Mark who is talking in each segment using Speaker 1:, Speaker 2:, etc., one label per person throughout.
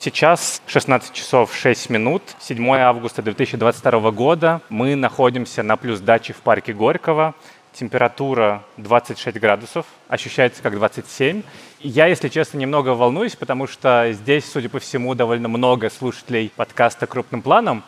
Speaker 1: Сейчас 16 часов 6 минут, 7 августа 2022 года. Мы находимся на плюс даче в парке Горького. Температура 26 градусов, ощущается как 27. Я, если честно, немного волнуюсь, потому что здесь, судя по всему, довольно много слушателей подкаста «Крупным планом».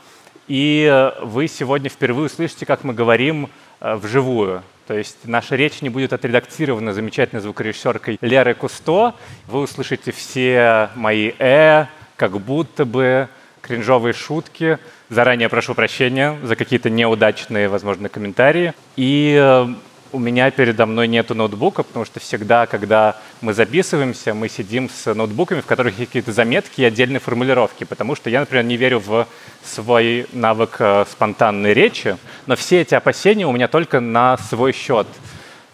Speaker 1: И вы сегодня впервые услышите, как мы говорим э, вживую. То есть наша речь не будет отредактирована замечательной звукорежиссеркой Лерой Кусто. Вы услышите все мои «э», как будто бы кринжовые шутки. Заранее прошу прощения за какие-то неудачные, возможно, комментарии. И э, у меня передо мной нету ноутбука, потому что всегда, когда мы записываемся, мы сидим с ноутбуками, в которых есть какие-то заметки и отдельные формулировки, потому что я, например, не верю в свой навык э, спонтанной речи, но все эти опасения у меня только на свой счет.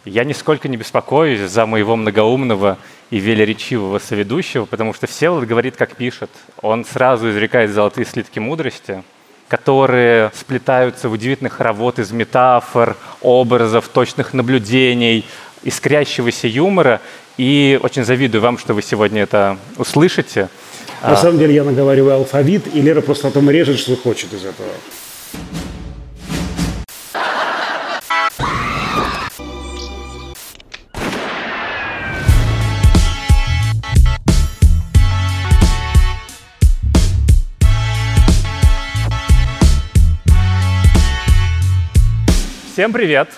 Speaker 1: Я нисколько не беспокоюсь за моего многоумного и велеречивого соведущего, потому что Всеволод говорит, как пишет. Он сразу изрекает золотые слитки мудрости, которые сплетаются в удивительных хоровод из метафор, образов, точных наблюдений, искрящегося юмора. И очень завидую вам, что вы сегодня это услышите.
Speaker 2: На а... самом деле я наговариваю алфавит, и Лера просто потом режет, что хочет из этого.
Speaker 1: Всем привет!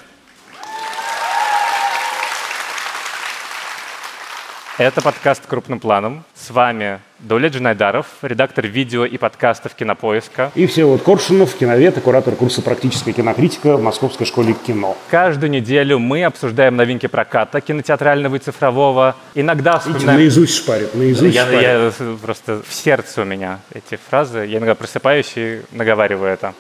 Speaker 1: Это подкаст «Крупным планом». С вами Дуля Джинайдаров, редактор видео и подкастов «Кинопоиска».
Speaker 2: И все вот Коршунов, киновед и куратор курса «Практическая кинокритика» в Московской школе кино.
Speaker 1: Каждую неделю мы обсуждаем новинки проката кинотеатрального и цифрового. Иногда
Speaker 2: вспоминаем... Видите, наизусть шпарит, наизусть
Speaker 1: я,
Speaker 2: шпарит.
Speaker 1: Я просто в сердце у меня эти фразы. Я иногда просыпаюсь и наговариваю это.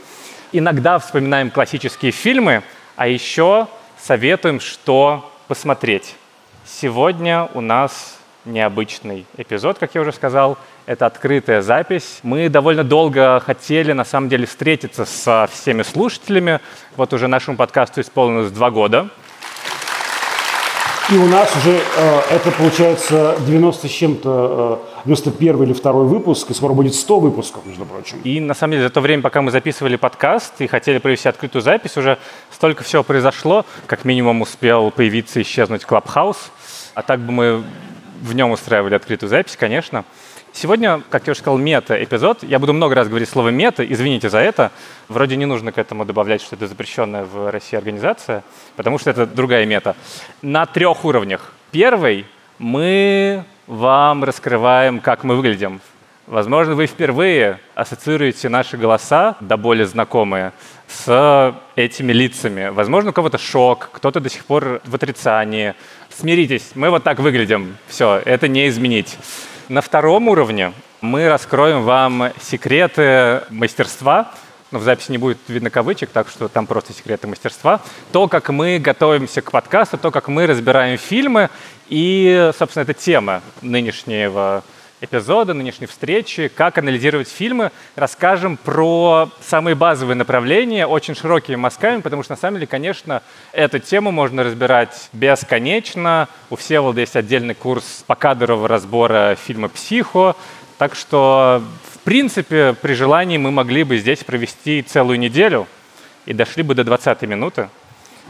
Speaker 1: Иногда вспоминаем классические фильмы, а еще советуем, что посмотреть. Сегодня у нас необычный эпизод, как я уже сказал. Это открытая запись. Мы довольно долго хотели, на самом деле, встретиться со всеми слушателями. Вот уже нашему подкасту исполнилось два года.
Speaker 2: И у нас уже э, это получается 90 с чем-то, э, 91 или второй выпуск, и скоро будет 100 выпусков, между прочим.
Speaker 1: И на самом деле за то время, пока мы записывали подкаст и хотели провести открытую запись, уже столько всего произошло. Как минимум успел появиться и исчезнуть Клабхаус. А так бы мы в нем устраивали открытую запись, конечно. Сегодня, как я уже сказал, мета-эпизод. Я буду много раз говорить слово «мета», извините за это. Вроде не нужно к этому добавлять, что это запрещенная в России организация, потому что это другая мета. На трех уровнях. Первый — мы вам раскрываем, как мы выглядим. Возможно, вы впервые ассоциируете наши голоса, до более знакомые, с этими лицами. Возможно, у кого-то шок, кто-то до сих пор в отрицании. Смиритесь, мы вот так выглядим. Все, это не изменить. На втором уровне мы раскроем вам секреты мастерства, но в записи не будет видно кавычек, так что там просто секреты мастерства. То, как мы готовимся к подкасту, то, как мы разбираем фильмы. И, собственно, это тема нынешнего эпизода, нынешней встречи, как анализировать фильмы. Расскажем про самые базовые направления, очень широкими мазками, потому что, на самом деле, конечно, эту тему можно разбирать бесконечно. У Всеволода есть отдельный курс покадрового разбора фильма «Психо», так что, в принципе, при желании мы могли бы здесь провести целую неделю и дошли бы до 20 минуты.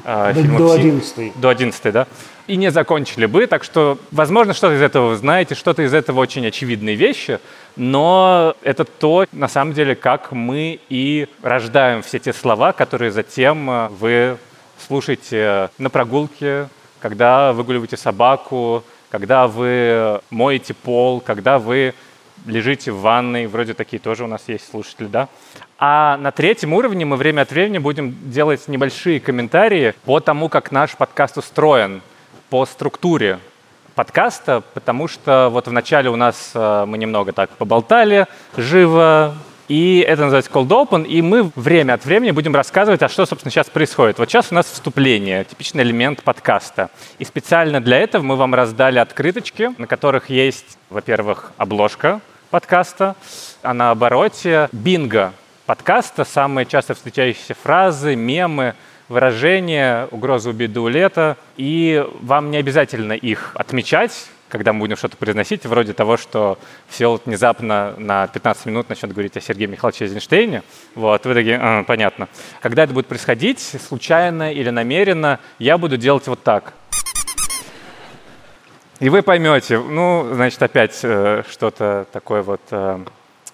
Speaker 2: Э, до, 11
Speaker 1: До 11 да? И не закончили бы, так что, возможно, что-то из этого вы знаете, что-то из этого очень очевидные вещи, но это то, на самом деле, как мы и рождаем все те слова, которые затем э, вы слушаете на прогулке, когда выгуливаете собаку, когда вы моете пол, когда вы лежите в ванной, вроде такие тоже у нас есть слушатели, да? А на третьем уровне мы время от времени будем делать небольшие комментарии по тому, как наш подкаст устроен, по структуре подкаста, потому что вот вначале у нас э, мы немного так поболтали живо, и это называется Cold Open, и мы время от времени будем рассказывать, а что, собственно, сейчас происходит. Вот сейчас у нас вступление, типичный элемент подкаста. И специально для этого мы вам раздали открыточки, на которых есть, во-первых, обложка подкаста, а на обороте бинго подкаста, самые часто встречающиеся фразы, мемы, выражения, угроза убить лета. И вам не обязательно их отмечать, когда мы будем что-то произносить, вроде того, что все внезапно на 15 минут начнет говорить о Сергее Михайловиче Эйзенштейне. Вот, вы такие, а, понятно. Когда это будет происходить, случайно или намеренно, я буду делать вот так. И вы поймете, ну, значит, опять э, что-то такое вот э,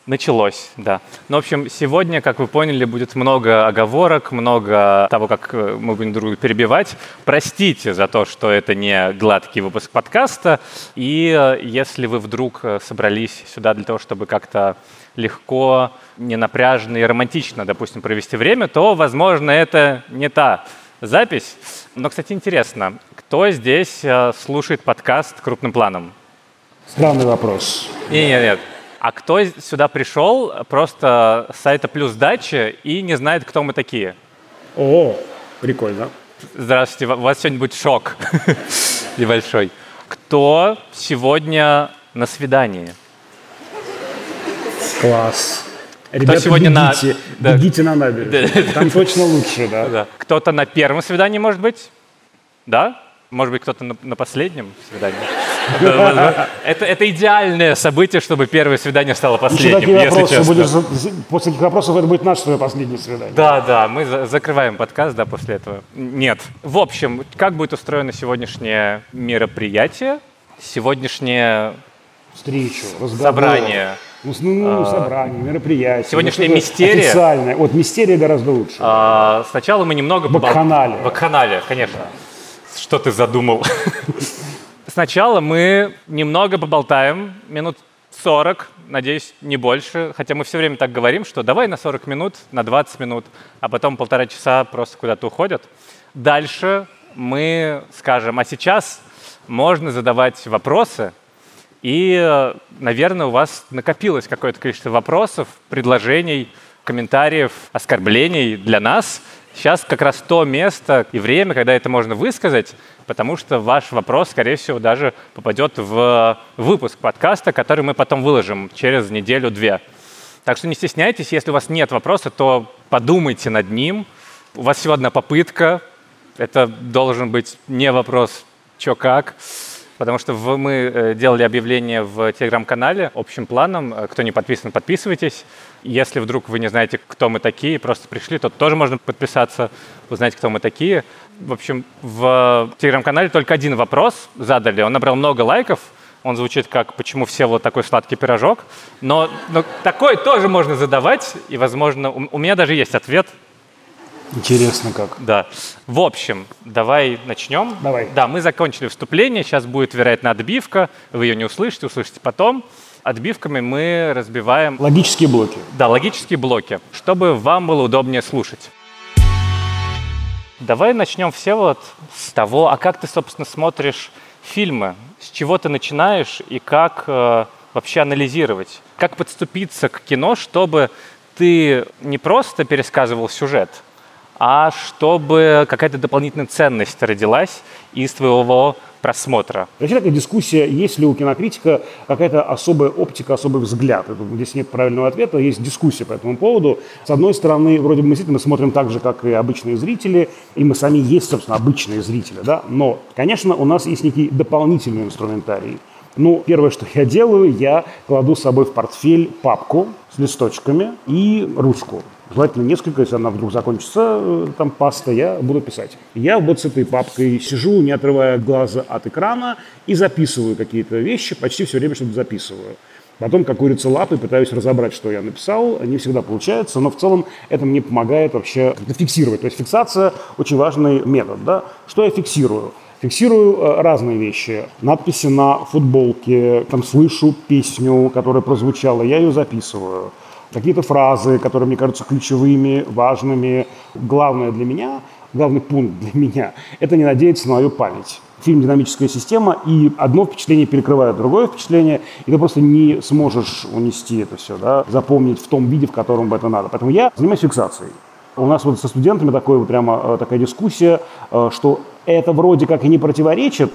Speaker 1: Началось, да. Ну, в общем, сегодня, как вы поняли, будет много оговорок, много того, как э, мы будем друг друга перебивать. Простите за то, что это не гладкий выпуск подкаста. И э, если вы вдруг э, собрались сюда для того, чтобы как-то легко, ненапряжно и романтично, допустим, провести время, то, возможно, это не та запись. Но, кстати, интересно, кто здесь слушает подкаст крупным планом?
Speaker 2: Странный вопрос.
Speaker 1: Нет, нет, нет. А кто сюда пришел просто с сайта Плюс Дачи и не знает, кто мы такие?
Speaker 2: О, прикольно.
Speaker 1: Здравствуйте, у вас сегодня будет шок небольшой. Кто сегодня на свидании?
Speaker 2: Класс. Ребята, сегодня бегите, на... бегите да. на набережную. Там точно лучше, да? да.
Speaker 1: Кто-то на первом свидании, может быть? Да? Может быть, кто-то на, на последнем свидании? Это, это идеальное событие, чтобы первое свидание стало последним, если честно.
Speaker 2: Будешь, после таких вопросов это будет наше твое последнее свидание.
Speaker 1: Да, да, мы за, закрываем подкаст, да, после этого. Нет. В общем, как будет устроено сегодняшнее мероприятие? Сегодняшнее
Speaker 2: встречу, разговор.
Speaker 1: Собрание.
Speaker 2: Ну, ну а, собрание, мероприятие.
Speaker 1: Сегодняшняя ну, мистерия.
Speaker 2: Официальное. Вот мистерия гораздо лучше.
Speaker 1: А, сначала мы немного...
Speaker 2: Бакханале.
Speaker 1: Бакханале, конечно. Что ты задумал? Сначала мы немного поболтаем, минут 40, надеюсь, не больше. Хотя мы все время так говорим, что давай на 40 минут, на 20 минут, а потом полтора часа просто куда-то уходят. Дальше мы скажем, а сейчас можно задавать вопросы, и, наверное, у вас накопилось какое-то количество вопросов, предложений, комментариев, оскорблений для нас. Сейчас как раз то место и время, когда это можно высказать, потому что ваш вопрос, скорее всего, даже попадет в выпуск подкаста, который мы потом выложим через неделю-две. Так что не стесняйтесь, если у вас нет вопроса, то подумайте над ним. У вас всего одна попытка. Это должен быть не вопрос «чё как?», потому что мы э, делали объявление в телеграм-канале общим планом. Кто не подписан, подписывайтесь. Если вдруг вы не знаете, кто мы такие, просто пришли, то тоже можно подписаться, узнать, кто мы такие. В общем, в телеграм-канале только один вопрос задали. Он набрал много лайков. Он звучит как «Почему все вот такой сладкий пирожок?». Но, но такой тоже можно задавать, и, возможно, у, у меня даже есть ответ.
Speaker 2: Интересно как.
Speaker 1: Да. В общем, давай начнем.
Speaker 2: Давай.
Speaker 1: Да, мы закончили вступление, сейчас будет, вероятно, отбивка. Вы ее не услышите, услышите потом отбивками мы разбиваем...
Speaker 2: Логические блоки.
Speaker 1: Да, логические блоки, чтобы вам было удобнее слушать. Давай начнем все вот с того, а как ты, собственно, смотришь фильмы? С чего ты начинаешь и как э, вообще анализировать? Как подступиться к кино, чтобы ты не просто пересказывал сюжет, а чтобы какая-то дополнительная ценность родилась из твоего просмотра.
Speaker 2: Вообще такая дискуссия, есть ли у кинокритика какая-то особая оптика, особый взгляд. Здесь нет правильного ответа, есть дискуссия по этому поводу. С одной стороны, вроде бы мы действительно смотрим так же, как и обычные зрители, и мы сами есть, собственно, обычные зрители, да, но, конечно, у нас есть некий дополнительный инструментарий. Ну, первое, что я делаю, я кладу с собой в портфель папку с листочками и ручку. Желательно несколько, если она вдруг закончится, э, там паста, я буду писать. Я вот с этой папкой сижу, не отрывая глаза от экрана, и записываю какие-то вещи, почти все время что-то записываю. Потом, как курица лапы, пытаюсь разобрать, что я написал. Не всегда получается, но в целом это мне помогает вообще фиксировать. То есть фиксация – очень важный метод. Да? Что я фиксирую? Фиксирую э, разные вещи. Надписи на футболке, там слышу песню, которая прозвучала, я ее записываю какие-то фразы, которые мне кажутся ключевыми, важными. Главное для меня, главный пункт для меня – это не надеяться на мою память. Фильм «Динамическая система», и одно впечатление перекрывает другое впечатление, и ты просто не сможешь унести это все, да, запомнить в том виде, в котором это надо. Поэтому я занимаюсь фиксацией. У нас вот со студентами такой, вот прямо э, такая дискуссия, э, что это вроде как и не противоречит.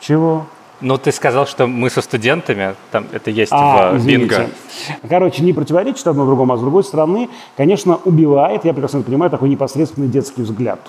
Speaker 2: Чего?
Speaker 1: Ну, ты сказал, что мы со студентами, там это есть а, в извините. бинго.
Speaker 2: Короче, не противоречит одно другому, а с другой стороны, конечно, убивает, я прекрасно понимаю, такой непосредственный детский взгляд.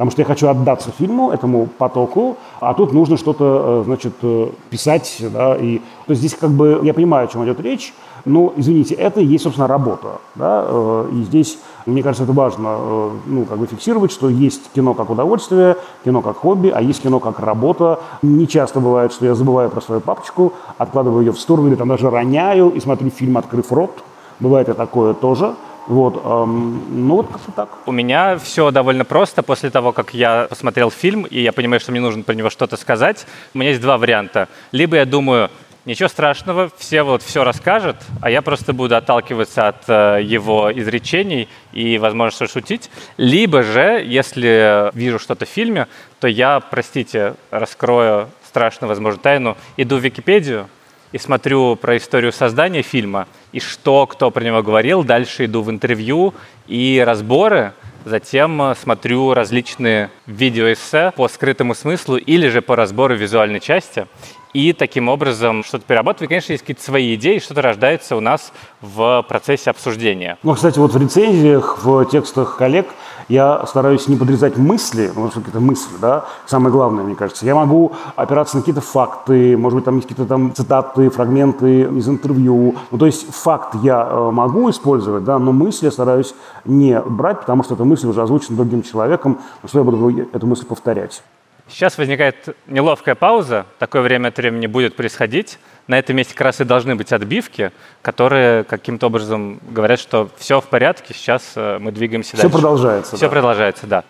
Speaker 2: потому что я хочу отдаться фильму, этому потоку, а тут нужно что-то, э, значит, э, писать, да, и то есть здесь как бы я понимаю, о чем идет речь, но, извините, это и есть, собственно, работа, да, э, и здесь, мне кажется, это важно, ну, как бы фиксировать, что есть кино как удовольствие, кино как хобби, а есть кино как работа. Не часто бывает, что я забываю про свою папочку, откладываю ее в сторону или там даже роняю и смотрю фильм «Открыв рот», бывает и такое тоже – вот, эм, ну вот как-то так.
Speaker 1: У меня все довольно просто. После того, как я посмотрел фильм, и я понимаю, что мне нужно про него что-то сказать, у меня есть два варианта. Либо я думаю, ничего страшного, все вот все расскажет, а я просто буду отталкиваться от э, его изречений и, возможно, что шутить. Либо же, если вижу что-то в фильме, то я, простите, раскрою страшную, возможно, тайну, иду в Википедию, и смотрю про историю создания фильма, и что кто про него говорил. Дальше иду в интервью и разборы. Затем э, смотрю различные видеоэссе по скрытому смыслу или же по разбору визуальной части и таким образом что-то перерабатывать. конечно, есть какие-то свои идеи, что-то рождается у нас в процессе обсуждения.
Speaker 2: Ну, кстати, вот в рецензиях, в текстах коллег я стараюсь не подрезать мысли, потому ну, что какие-то мысли, да, самое главное, мне кажется. Я могу опираться на какие-то факты, может быть, там есть какие-то там цитаты, фрагменты из интервью. Ну, то есть факт я э, могу использовать, да, но мысли я стараюсь не брать, потому что эта мысль уже озвучена другим человеком, что я буду эту мысль повторять.
Speaker 1: Сейчас возникает неловкая пауза, такое время от времени будет происходить. На этом месте как раз и должны быть отбивки, которые каким-то образом говорят, что все в порядке, сейчас э, мы двигаемся
Speaker 2: все
Speaker 1: дальше.
Speaker 2: Все продолжается.
Speaker 1: Все да. продолжается, да.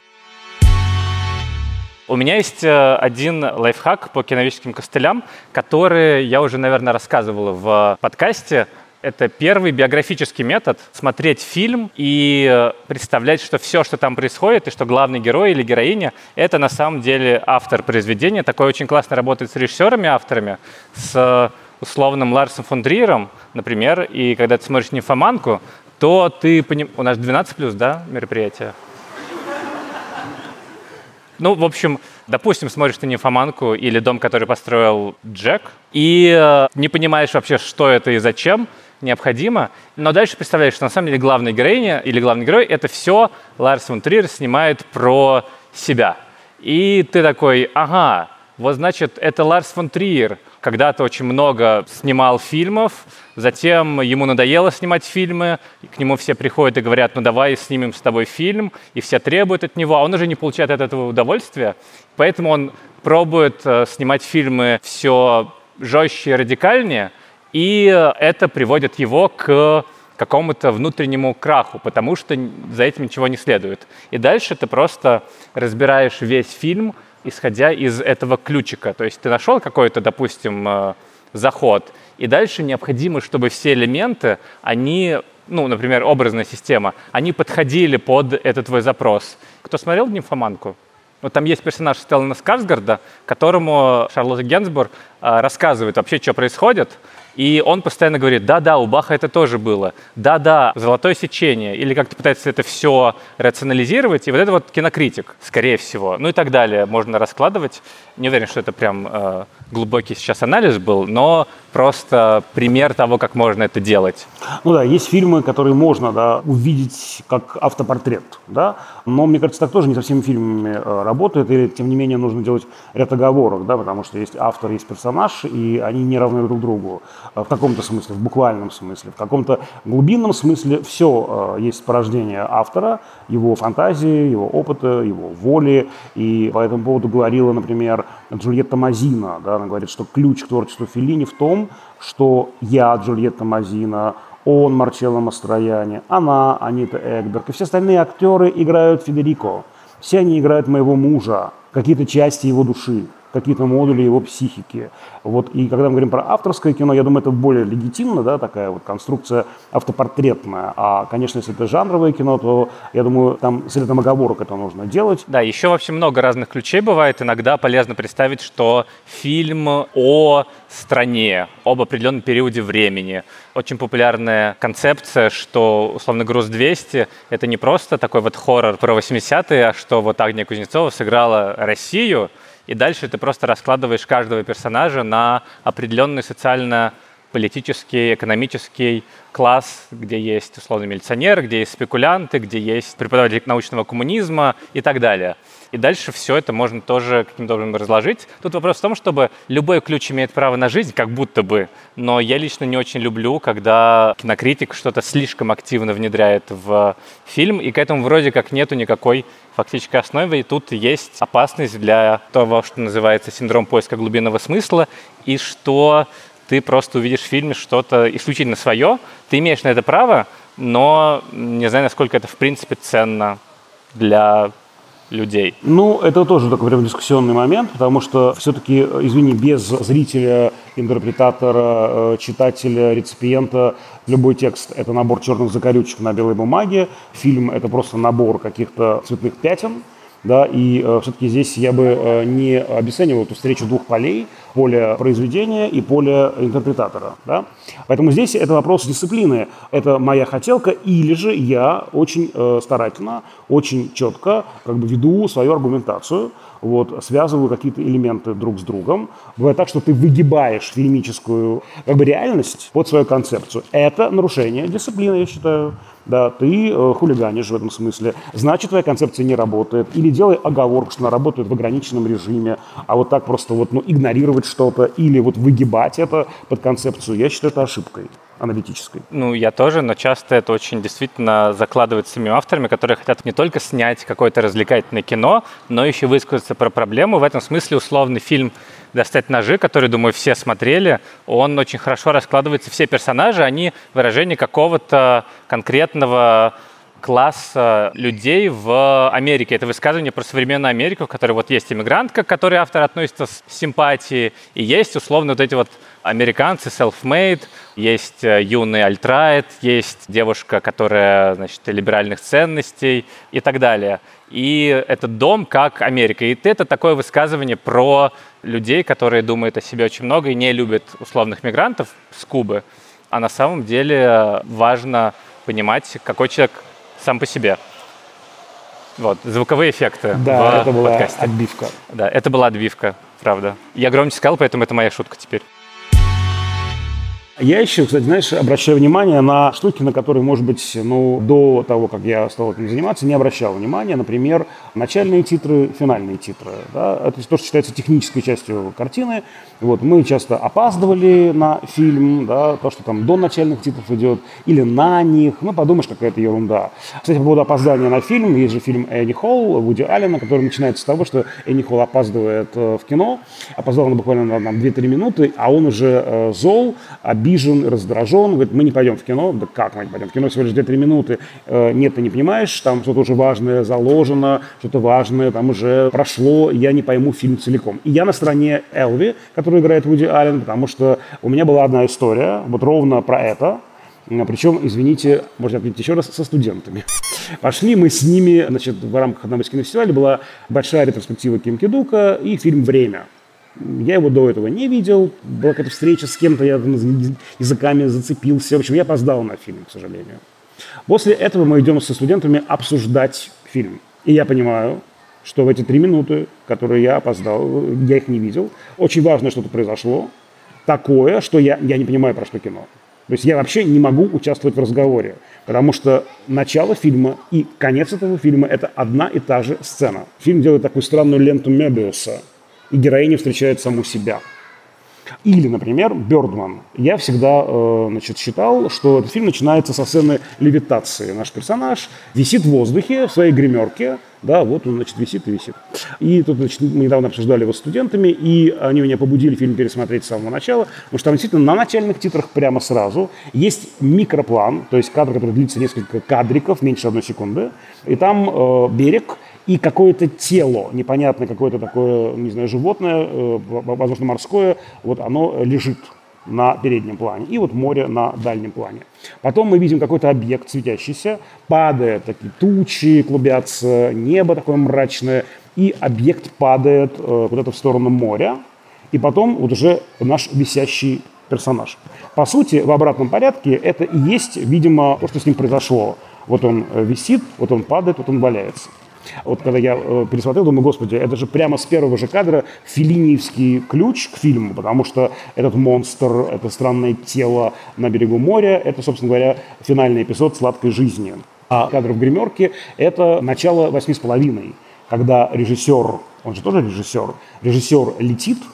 Speaker 1: У меня есть э, один лайфхак по киновическим костылям, который я уже, наверное, рассказывал в подкасте. Это первый биографический метод – смотреть фильм и э, представлять, что все, что там происходит, и что главный герой или героиня – это на самом деле автор произведения. Такое очень классно работает с режиссерами, авторами, с условным Ларсом фон Триером, например, и когда ты смотришь «Нимфоманку», то ты понимаешь... У нас 12 плюс, да, мероприятие? Ну, в общем, допустим, смотришь ты «Нимфоманку» или «Дом, который построил Джек», и э, не понимаешь вообще, что это и зачем – необходимо. Но дальше представляешь, что на самом деле главная героиня или главный герой — это все Ларс фон снимает про себя. И ты такой, ага, вот значит, это Ларс фон Триер когда-то очень много снимал фильмов, затем ему надоело снимать фильмы, к нему все приходят и говорят, ну давай снимем с тобой фильм, и все требуют от него, а он уже не получает от этого удовольствия, поэтому он пробует э, снимать фильмы все жестче и радикальнее, и это приводит его к какому-то внутреннему краху, потому что за этим ничего не следует. И дальше ты просто разбираешь весь фильм, исходя из этого ключика. То есть ты нашел какой-то, допустим, э, заход, и дальше необходимо, чтобы все элементы, они, ну, например, образная система, они подходили под этот твой запрос. Кто смотрел «Нимфоманку»? Вот там есть персонаж Стеллана Скарсгарда, которому Шарлотта Генсбур э, рассказывает вообще, что происходит, и он постоянно говорит, да-да, у Баха это тоже было, да-да, золотое сечение, или как-то пытается это все рационализировать, и вот это вот кинокритик, скорее всего, ну и так далее, можно раскладывать. Не уверен, что это прям э, глубокий сейчас анализ был, но просто пример того, как можно это делать.
Speaker 2: Ну да, есть фильмы, которые можно да, увидеть как автопортрет, да, но мне кажется, так тоже не со всеми фильмами э, работает, или тем не менее нужно делать ряд оговорок, да, потому что есть автор, есть персонаж, и они не равны друг другу в каком-то смысле, в буквальном смысле, в каком-то глубинном смысле все э, есть порождение автора, его фантазии, его опыта, его воли, и по этому поводу говорила, например, Джульетта Мазина, да, она говорит, что ключ к творчеству Феллини в том, что я, Джульетта Мазина, он, Марчелло Мастрояни, она, Анита Эгберг, и все остальные актеры играют Федерико. Все они играют моего мужа, какие-то части его души какие-то модули его психики. Вот, и когда мы говорим про авторское кино, я думаю, это более легитимно, да, такая вот конструкция автопортретная. А, конечно, если это жанровое кино, то, я думаю, там с рядом оговорок это нужно делать.
Speaker 1: Да, еще вообще много разных ключей бывает. Иногда полезно представить, что фильм о стране, об определенном периоде времени. Очень популярная концепция, что, условно, «Груз-200» — это не просто такой вот хоррор про 80-е, а что вот Агния Кузнецова сыграла Россию — и дальше ты просто раскладываешь каждого персонажа на определенные социально политический, экономический класс, где есть условно милиционеры, где есть спекулянты, где есть преподаватели научного коммунизма и так далее. И дальше все это можно тоже каким-то образом разложить. Тут вопрос в том, чтобы любой ключ имеет право на жизнь, как будто бы, но я лично не очень люблю, когда кинокритик что-то слишком активно внедряет в фильм, и к этому вроде как нету никакой фактической основы, и тут есть опасность для того, что называется синдром поиска глубинного смысла, и что ты просто увидишь в фильме что-то исключительно свое, ты имеешь на это право, но не знаю, насколько это в принципе ценно для людей.
Speaker 2: Ну, это тоже такой прям дискуссионный момент, потому что все-таки, извини, без зрителя, интерпретатора, э, читателя, реципиента любой текст – это набор черных закорючек на белой бумаге, фильм – это просто набор каких-то цветных пятен – да, и э, все-таки здесь я бы э, не обесценивал эту встречу двух полей, поле произведения и поле интерпретатора. Да? Поэтому здесь это вопрос дисциплины. Это моя хотелка, или же я очень э, старательно, очень четко как бы веду свою аргументацию, вот, связываю какие-то элементы друг с другом. Бывает так, что ты выгибаешь фильмическую как бы, реальность под свою концепцию. Это нарушение дисциплины, я считаю. Да, ты э, хулиганишь в этом смысле. Значит, твоя концепция не работает. Или делай оговорку, что она работает в ограниченном режиме. А вот так просто вот, ну, игнорировать что-то или вот выгибать это под концепцию, я считаю это ошибкой аналитической.
Speaker 1: Ну, я тоже, но часто это очень действительно закладывается самими авторами, которые хотят не только снять какое-то развлекательное кино, но еще высказаться про проблему. В этом смысле условный фильм «Достать ножи», который, думаю, все смотрели, он очень хорошо раскладывается. Все персонажи, они выражение какого-то конкретного класса людей в Америке. Это высказывание про современную Америку, в которой вот есть иммигрантка, к которой автор относится с симпатией, и есть условно вот эти вот американцы self-made, есть э, юный альтрайт, есть девушка, которая, значит, либеральных ценностей и так далее. И этот дом как Америка. И это такое высказывание про людей, которые думают о себе очень много и не любят условных мигрантов с Кубы. А на самом деле важно понимать, какой человек сам по себе. Вот, звуковые эффекты
Speaker 2: да, в это была подкасте. отбивка.
Speaker 1: Да, это была отбивка, правда. Я громче сказал, поэтому это моя шутка теперь.
Speaker 2: Я еще, кстати, знаешь, обращаю внимание на штуки, на которые, может быть, ну, до того, как я стал этим заниматься, не обращал внимания. Например, начальные титры, финальные титры. Да? Это то, что считается технической частью картины. Вот, мы часто опаздывали на фильм, да, то, что там до начальных титров идет, или на них. Ну, подумаешь, какая-то ерунда. Кстати, по поводу опоздания на фильм, есть же фильм Энни Холл Вуди Аллена, который начинается с того, что Энни Холл опаздывает э, в кино. Опоздал он буквально на 2-3 минуты, а он уже э, зол, обиден обижен, раздражен, говорит, мы не пойдем в кино. Да как мы не пойдем? В кино всего лишь 2-3 минуты. Э, нет, ты не понимаешь, там что-то уже важное заложено, что-то важное там уже прошло, я не пойму фильм целиком. И я на стороне Элви, который играет Вуди Аллен, потому что у меня была одна история, вот ровно про это, причем, извините, можно отметить еще раз, со студентами. Пошли мы с ними, значит, в рамках одного из кинофестивалей была большая ретроспектива Ким Кидука и фильм «Время». Я его до этого не видел. Была какая-то встреча с кем-то, я языками зацепился. В общем, я опоздал на фильм, к сожалению. После этого мы идем со студентами обсуждать фильм. И я понимаю, что в эти три минуты, которые я опоздал, я их не видел, очень важно что-то произошло, такое, что я, я не понимаю, про что кино. То есть я вообще не могу участвовать в разговоре, потому что начало фильма и конец этого фильма – это одна и та же сцена. Фильм делает такую странную ленту Мебиуса – и героиня встречает саму себя. Или, например, Бёрдман. Я всегда э, значит, считал, что этот фильм начинается со сцены левитации. Наш персонаж висит в воздухе в своей гримерке, да, вот он, значит, висит и висит. И тут, значит, мы недавно обсуждали его с студентами, и они меня побудили фильм пересмотреть с самого начала, потому что там действительно на начальных титрах прямо сразу есть микроплан, то есть кадр, который длится несколько кадриков, меньше одной секунды, и там э, берег, и какое-то тело, непонятное какое-то такое, не знаю, животное, э, возможно, морское, вот оно лежит на переднем плане, и вот море на дальнем плане. Потом мы видим какой-то объект светящийся, падает, такие тучи клубятся, небо такое мрачное, и объект падает э, куда-то в сторону моря, и потом вот уже наш висящий персонаж. По сути, в обратном порядке это и есть, видимо, то, что с ним произошло. Вот он э, висит, вот он падает, вот он валяется. Вот когда я э, пересмотрел, думаю, господи, это же прямо с первого же кадра филиниевский ключ к фильму, потому что этот монстр, это странное тело на берегу моря, это, собственно говоря, финальный эпизод «Сладкой жизни». А кадр в гримерке – это начало восьми с половиной, когда режиссер, он же тоже режиссер, режиссер летит –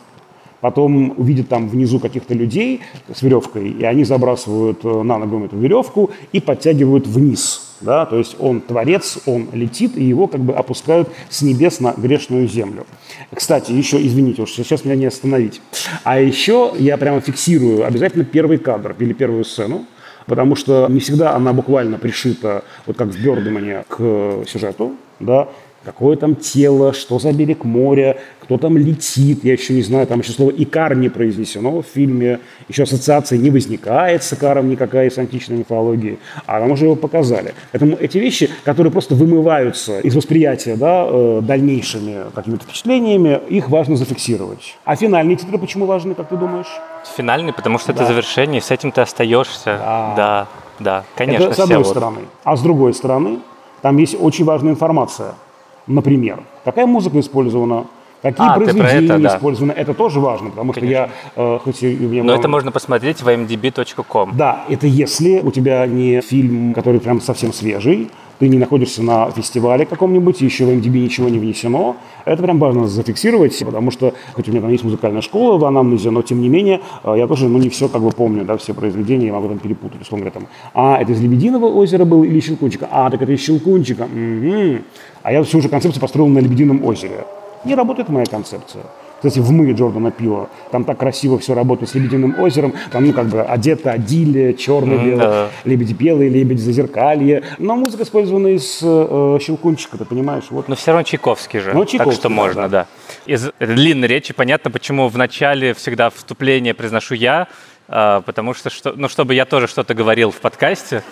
Speaker 2: потом увидит там внизу каких-то людей с веревкой, и они забрасывают э, на ногу эту веревку и подтягивают вниз. Да? То есть он творец, он летит, и его как бы опускают с небес на грешную землю. Кстати, еще, извините, уж сейчас меня не остановить. А еще я прямо фиксирую обязательно первый кадр или первую сцену, потому что не всегда она буквально пришита, вот как в Бёрдемане, к сюжету, да, какое там тело, что за берег моря, кто там летит, я еще не знаю, там еще слово «икар» не произнесено в фильме, еще ассоциации не возникает с икаром никакая из античной мифологии, а нам уже его показали. Поэтому эти вещи, которые просто вымываются из восприятия да, э, дальнейшими какими-то впечатлениями, их важно зафиксировать. А финальные титры почему важны, как ты думаешь?
Speaker 1: Финальный, потому что да. это завершение, с этим ты остаешься. Да, да, да конечно.
Speaker 2: Это с одной стороны. Вот. А с другой стороны, там есть очень важная информация – Например, какая музыка использована, Какие а, произведения это, да. использованы, это тоже важно, потому Конечно. что я, э, хоть и
Speaker 1: мне... Но это можно посмотреть в imdb.com.
Speaker 2: Да, это если у тебя не фильм, который прям совсем свежий, ты не находишься на фестивале каком-нибудь, еще в MDB ничего не внесено. Это прям важно зафиксировать, потому что, хоть у меня там есть музыкальная школа в анамнезе, но тем не менее, э, я тоже, ну, не все как бы помню, да, все произведения, я могу там перепутать, условно говоря, там, а, это из Лебединого озера был или Щелкунчика? А, так это из Щелкунчика. Угу. А я всю уже концепцию построил на Лебедином озере. Не работает моя концепция. Кстати, в «Мы» Джордана Пила, там так красиво все работает с «Лебединым озером», там, ну, как бы одета адилия, черно-белое, mm, лебеди белые, лебеди зазеркалье. Но музыка использована из э, «Щелкунчика», ты понимаешь? Вот.
Speaker 1: Но все равно Чайковский же, Но Чайковский, так что да, можно, да. да. Из длинной речи понятно, почему в начале всегда вступление произношу я, э, потому что, что, ну, чтобы я тоже что-то говорил в подкасте.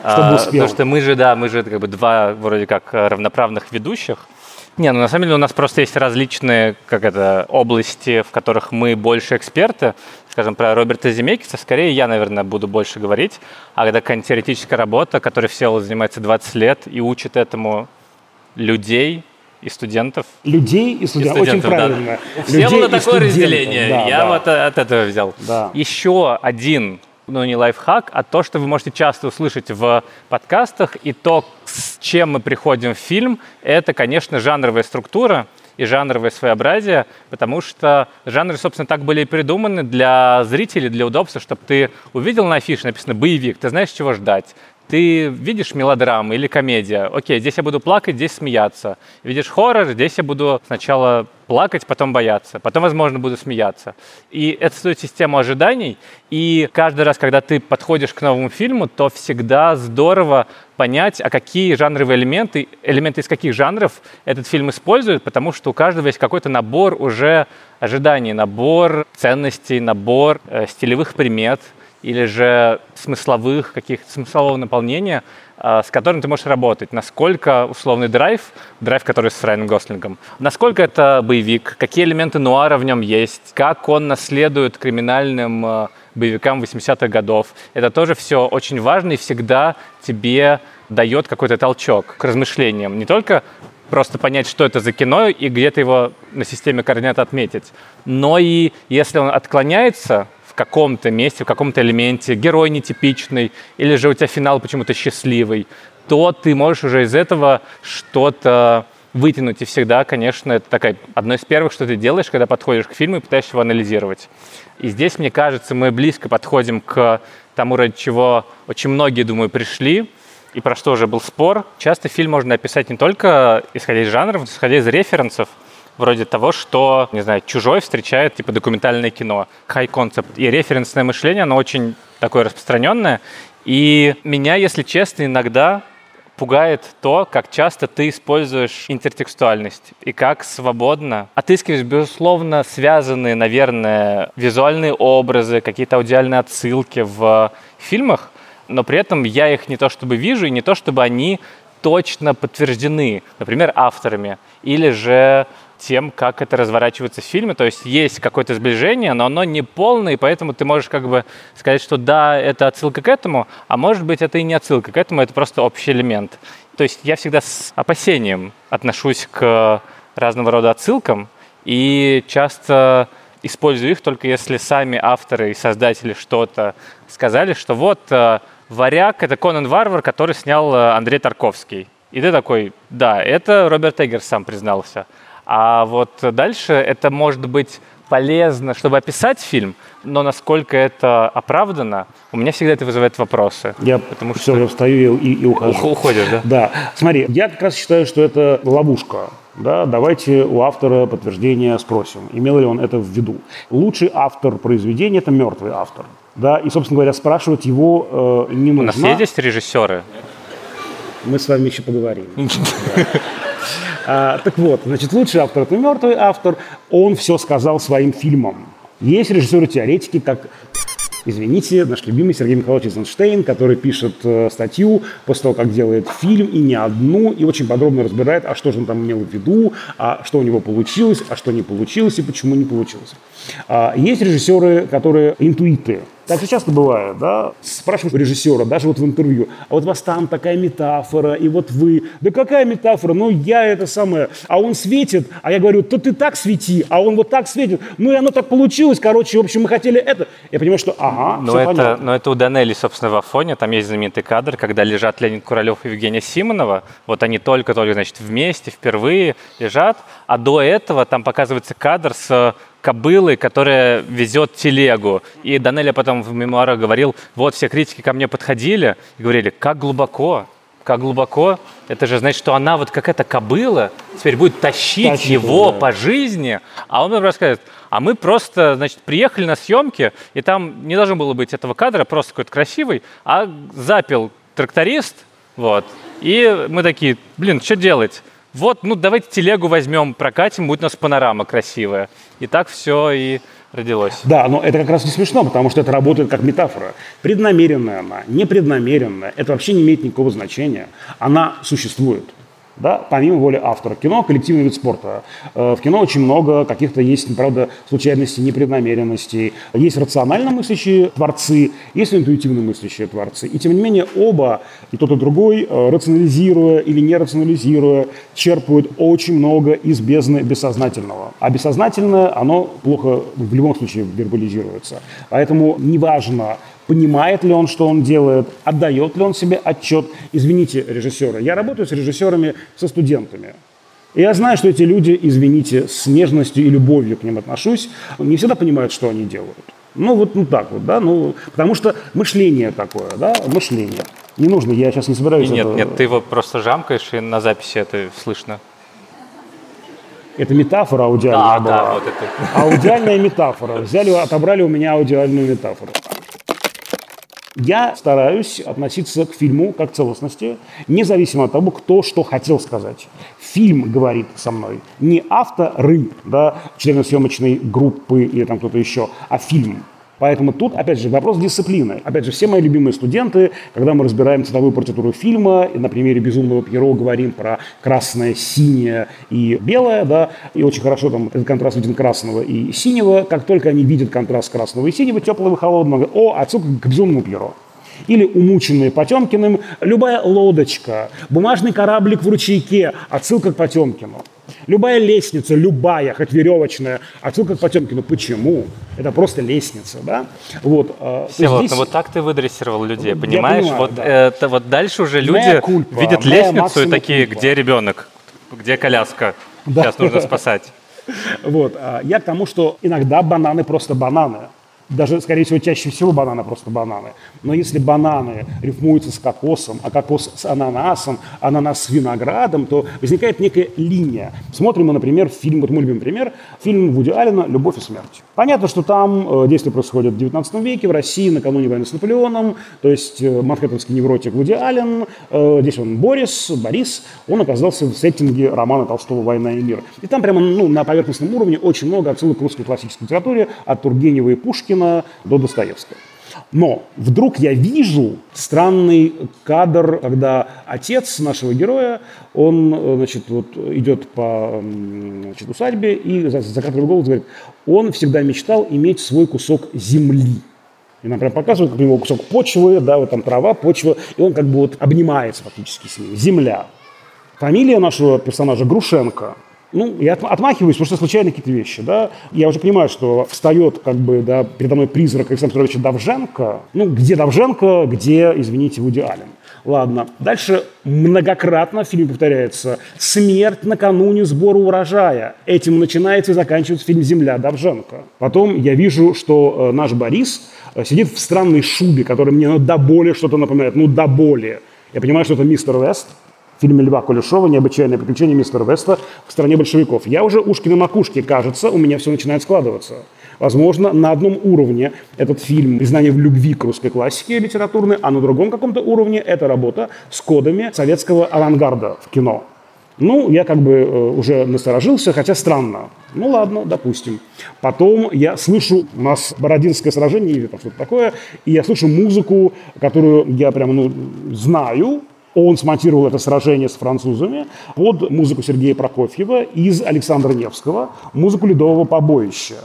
Speaker 2: Чтобы успел.
Speaker 1: Потому что мы же, да, мы же как бы два вроде как равноправных ведущих. Не, ну на самом деле у нас просто есть различные как это, области, в которых мы больше эксперты. Скажем, про Роберта Земекиса скорее я, наверное, буду больше говорить. А когда какая-нибудь теоретическая работа, которой все занимается 20 лет и учит этому людей, и студентов.
Speaker 2: Людей и студентов. Очень правильно.
Speaker 1: Да. Все было такое разделение. Да, я да. вот от этого взял. Да. Еще один ну, не лайфхак, а то, что вы можете часто услышать в подкастах, и то, с чем мы приходим в фильм, это, конечно, жанровая структура и жанровое своеобразие, потому что жанры, собственно, так были и придуманы для зрителей, для удобства, чтобы ты увидел на афише написано «боевик», ты знаешь, чего ждать ты видишь мелодраму или комедия, окей, здесь я буду плакать, здесь смеяться. Видишь хоррор, здесь я буду сначала плакать, потом бояться, потом, возможно, буду смеяться. И это стоит систему ожиданий, и каждый раз, когда ты подходишь к новому фильму, то всегда здорово понять, а какие жанровые элементы, элементы из каких жанров этот фильм использует, потому что у каждого есть какой-то набор уже ожиданий, набор ценностей, набор э, стилевых примет, или же смысловых, каких-то смыслового наполнения, а, с которым ты можешь работать. Насколько условный драйв, драйв, который с Райаном Гослингом, насколько это боевик, какие элементы нуара в нем есть, как он наследует криминальным а, боевикам 80-х годов. Это тоже все очень важно и всегда тебе дает какой-то толчок к размышлениям. Не только просто понять, что это за кино и где-то его на системе координат отметить, но и если он отклоняется каком-то месте, в каком-то элементе герой нетипичный, или же у тебя финал почему-то счастливый, то ты можешь уже из этого что-то вытянуть. И всегда, конечно, это такая одно из первых, что ты делаешь, когда подходишь к фильму и пытаешься его анализировать. И здесь, мне кажется, мы близко подходим к тому, ради чего очень многие, думаю, пришли, и про что уже был спор. Часто фильм можно описать не только исходя из жанров, но исходя из референсов вроде того, что, не знаю, чужой встречает, типа, документальное кино. Concept. И референсное мышление, оно очень такое распространенное. И меня, если честно, иногда пугает то, как часто ты используешь интертекстуальность и как свободно отыскиваешь, безусловно, связанные, наверное, визуальные образы, какие-то аудиальные отсылки в фильмах, но при этом я их не то чтобы вижу, и не то чтобы они точно подтверждены, например, авторами или же тем, как это разворачивается в фильме. То есть есть какое-то сближение, но оно не полное, и поэтому ты можешь как бы сказать, что да, это отсылка к этому, а может быть это и не отсылка к этому, это просто общий элемент. То есть я всегда с опасением отношусь к разного рода отсылкам, и часто использую их только если сами авторы и создатели что-то сказали, что вот э, «Варяг» — это Конан Варвар, который снял э, Андрей Тарковский. И ты такой, да, это Роберт Эггер сам признался. А вот дальше это может быть полезно, чтобы описать фильм, но насколько это оправдано, у меня всегда это вызывает вопросы.
Speaker 2: Я потому что все, я встаю и, и ухожу.
Speaker 1: Уходишь, да?
Speaker 2: Да. Смотри, я как раз считаю, что это ловушка. Да, давайте у автора подтверждение спросим, имел ли он это в виду. Лучший автор произведения – это мертвый автор. Да, и, собственно говоря, спрашивать его э, не нужно.
Speaker 1: У нас есть режиссеры?
Speaker 2: Мы с вами еще поговорим. А, так вот, значит, лучший автор – это мертвый автор. Он все сказал своим фильмом. Есть режиссеры-теоретики, как извините, наш любимый Сергей Михайлович Эйзенштейн, который пишет э, статью после того, как делает фильм, и не одну, и очень подробно разбирает, а что же он там имел в виду, а что у него получилось, а что не получилось, и почему не получилось. А, есть режиссеры, которые интуиты, так же часто бывает, да, спрашивают режиссера, даже вот в интервью, а вот у вас там такая метафора, и вот вы, да какая метафора, ну я это самое, а он светит, а я говорю, то ты так свети, а он вот так светит, ну и оно так получилось, короче, в общем, мы хотели это. Я понимаю, что ага,
Speaker 1: но это, понятно. Но это у Данели, собственно, в Афоне, там есть знаменитый кадр, когда лежат Леонид Куралев и Евгения Симонова, вот они только-только, значит, вместе, впервые лежат, а до этого там показывается кадр с кобылы, которая везет телегу. И Данеля потом в мемуарах говорил, вот все критики ко мне подходили и говорили, как глубоко, как глубоко. Это же значит, что она вот как эта кобыла теперь будет тащить Тащит, его да. по жизни. А он мне рассказывает, а мы просто, значит, приехали на съемки, и там не должно было быть этого кадра, просто какой-то красивый, а запил тракторист, вот. И мы такие, блин, что делать? Вот, ну давайте телегу возьмем, прокатим, будет у нас панорама красивая. И так все и родилось.
Speaker 2: Да, но это как раз не смешно, потому что это работает как метафора. Преднамеренная она, непреднамеренная, это вообще не имеет никакого значения. Она существует да, помимо воли автора. Кино – коллективный вид спорта. Э, в кино очень много каких-то есть, правда, случайностей, непреднамеренностей. Есть рационально мыслящие творцы, есть интуитивно мыслящие творцы. И тем не менее оба, и тот, и другой, э, рационализируя или не рационализируя, черпают очень много из бездны бессознательного. А бессознательное, оно плохо в любом случае вербализируется. Поэтому неважно, понимает ли он, что он делает, отдает ли он себе отчет. Извините, режиссеры, я работаю с режиссерами, со студентами. И я знаю, что эти люди, извините, с нежностью и любовью к ним отношусь, не всегда понимают, что они делают. Ну, вот ну, так вот, да, ну, потому что мышление такое, да, мышление. Не нужно, я сейчас не собираюсь...
Speaker 1: Нет,
Speaker 2: это...
Speaker 1: нет, ты его просто жамкаешь, и на записи это слышно.
Speaker 2: Это метафора аудиальная да, была. Да, вот это. Аудиальная метафора. Взяли, отобрали у меня аудиальную метафору. Я стараюсь относиться к фильму как к целостности, независимо от того, кто что хотел сказать. Фильм говорит со мной. Не авторы, да, члены съемочной группы или там кто-то еще, а фильм. Поэтому тут, опять же, вопрос дисциплины. Опять же, все мои любимые студенты, когда мы разбираем цветовую партитуру фильма, и на примере «Безумного Пьеро» говорим про красное, синее и белое, да, и очень хорошо там этот контраст виден красного и синего. Как только они видят контраст красного и синего, теплого и холодного, о, отсылка к «Безумному Пьеро» или умученные Потемкиным, любая лодочка, бумажный кораблик в ручейке, отсылка к Потемкину. Любая лестница, любая, хоть веревочная, отсылка к Потемкину. Почему? Это просто лестница, да?
Speaker 1: Вот, э, Всеволод, здесь... ну вот так ты выдрессировал людей, понимаешь? понимаю, вот, да. это, вот дальше уже люди кульпа, видят лестницу и такие, кульпа. где ребенок, где коляска, да. сейчас нужно спасать.
Speaker 2: Вот, а я к тому, что иногда бананы просто бананы даже, скорее всего, чаще всего бананы просто бананы. Но если бананы рифмуются с кокосом, а кокос с ананасом, ананас с виноградом, то возникает некая линия. Смотрим мы, например, фильм, вот мой любимый пример, фильм Вуди Аллена «Любовь и смерть». Понятно, что там э, действие происходит в 19 веке, в России, накануне войны с Наполеоном, то есть э, манхэттенский невротик Вуди Аллен, э, здесь он Борис, Борис, он оказался в сеттинге романа Толстого «Война и мир». И там прямо ну, на поверхностном уровне очень много отсылок к русской классической литературе, от Тургенева и Пушкина, Пушкина до Достоевского. Но вдруг я вижу странный кадр, когда отец нашего героя, он значит, вот, идет по значит, усадьбе и закатывает голову говорит, он всегда мечтал иметь свой кусок земли. И нам прям показывают, как у него кусок почвы, да, вот там трава, почва, и он как бы вот обнимается фактически с ним. Земля. Фамилия нашего персонажа Грушенко. Ну, я отмахиваюсь, потому что случайно какие-то вещи, да. Я уже понимаю, что встает, как бы, да, передо мной призрак Александра Петровича Давженко. Ну, где Давженко, где, извините, Вуди Аллен. Ладно. Дальше многократно в фильме повторяется «Смерть накануне сбора урожая». Этим начинается и заканчивается фильм «Земля» Давженко. Потом я вижу, что э, наш Борис э, сидит в странной шубе, которая мне ну, до боли что-то напоминает. Ну, до боли. Я понимаю, что это мистер Вест, в фильме Льва Кулешова «Необычайное приключение мистера Веста в стране большевиков». Я уже ушки на макушке, кажется, у меня все начинает складываться. Возможно, на одном уровне этот фильм «Признание в любви к русской классике литературной», а на другом каком-то уровне это работа с кодами советского авангарда в кино. Ну, я как бы э, уже насторожился, хотя странно. Ну ладно, допустим. Потом я слышу, у нас Бородинское сражение или там что-то такое, и я слышу музыку, которую я прямо ну, знаю, он смонтировал это сражение с французами под музыку Сергея Прокофьева из Александра Невского, музыку «Ледового побоища».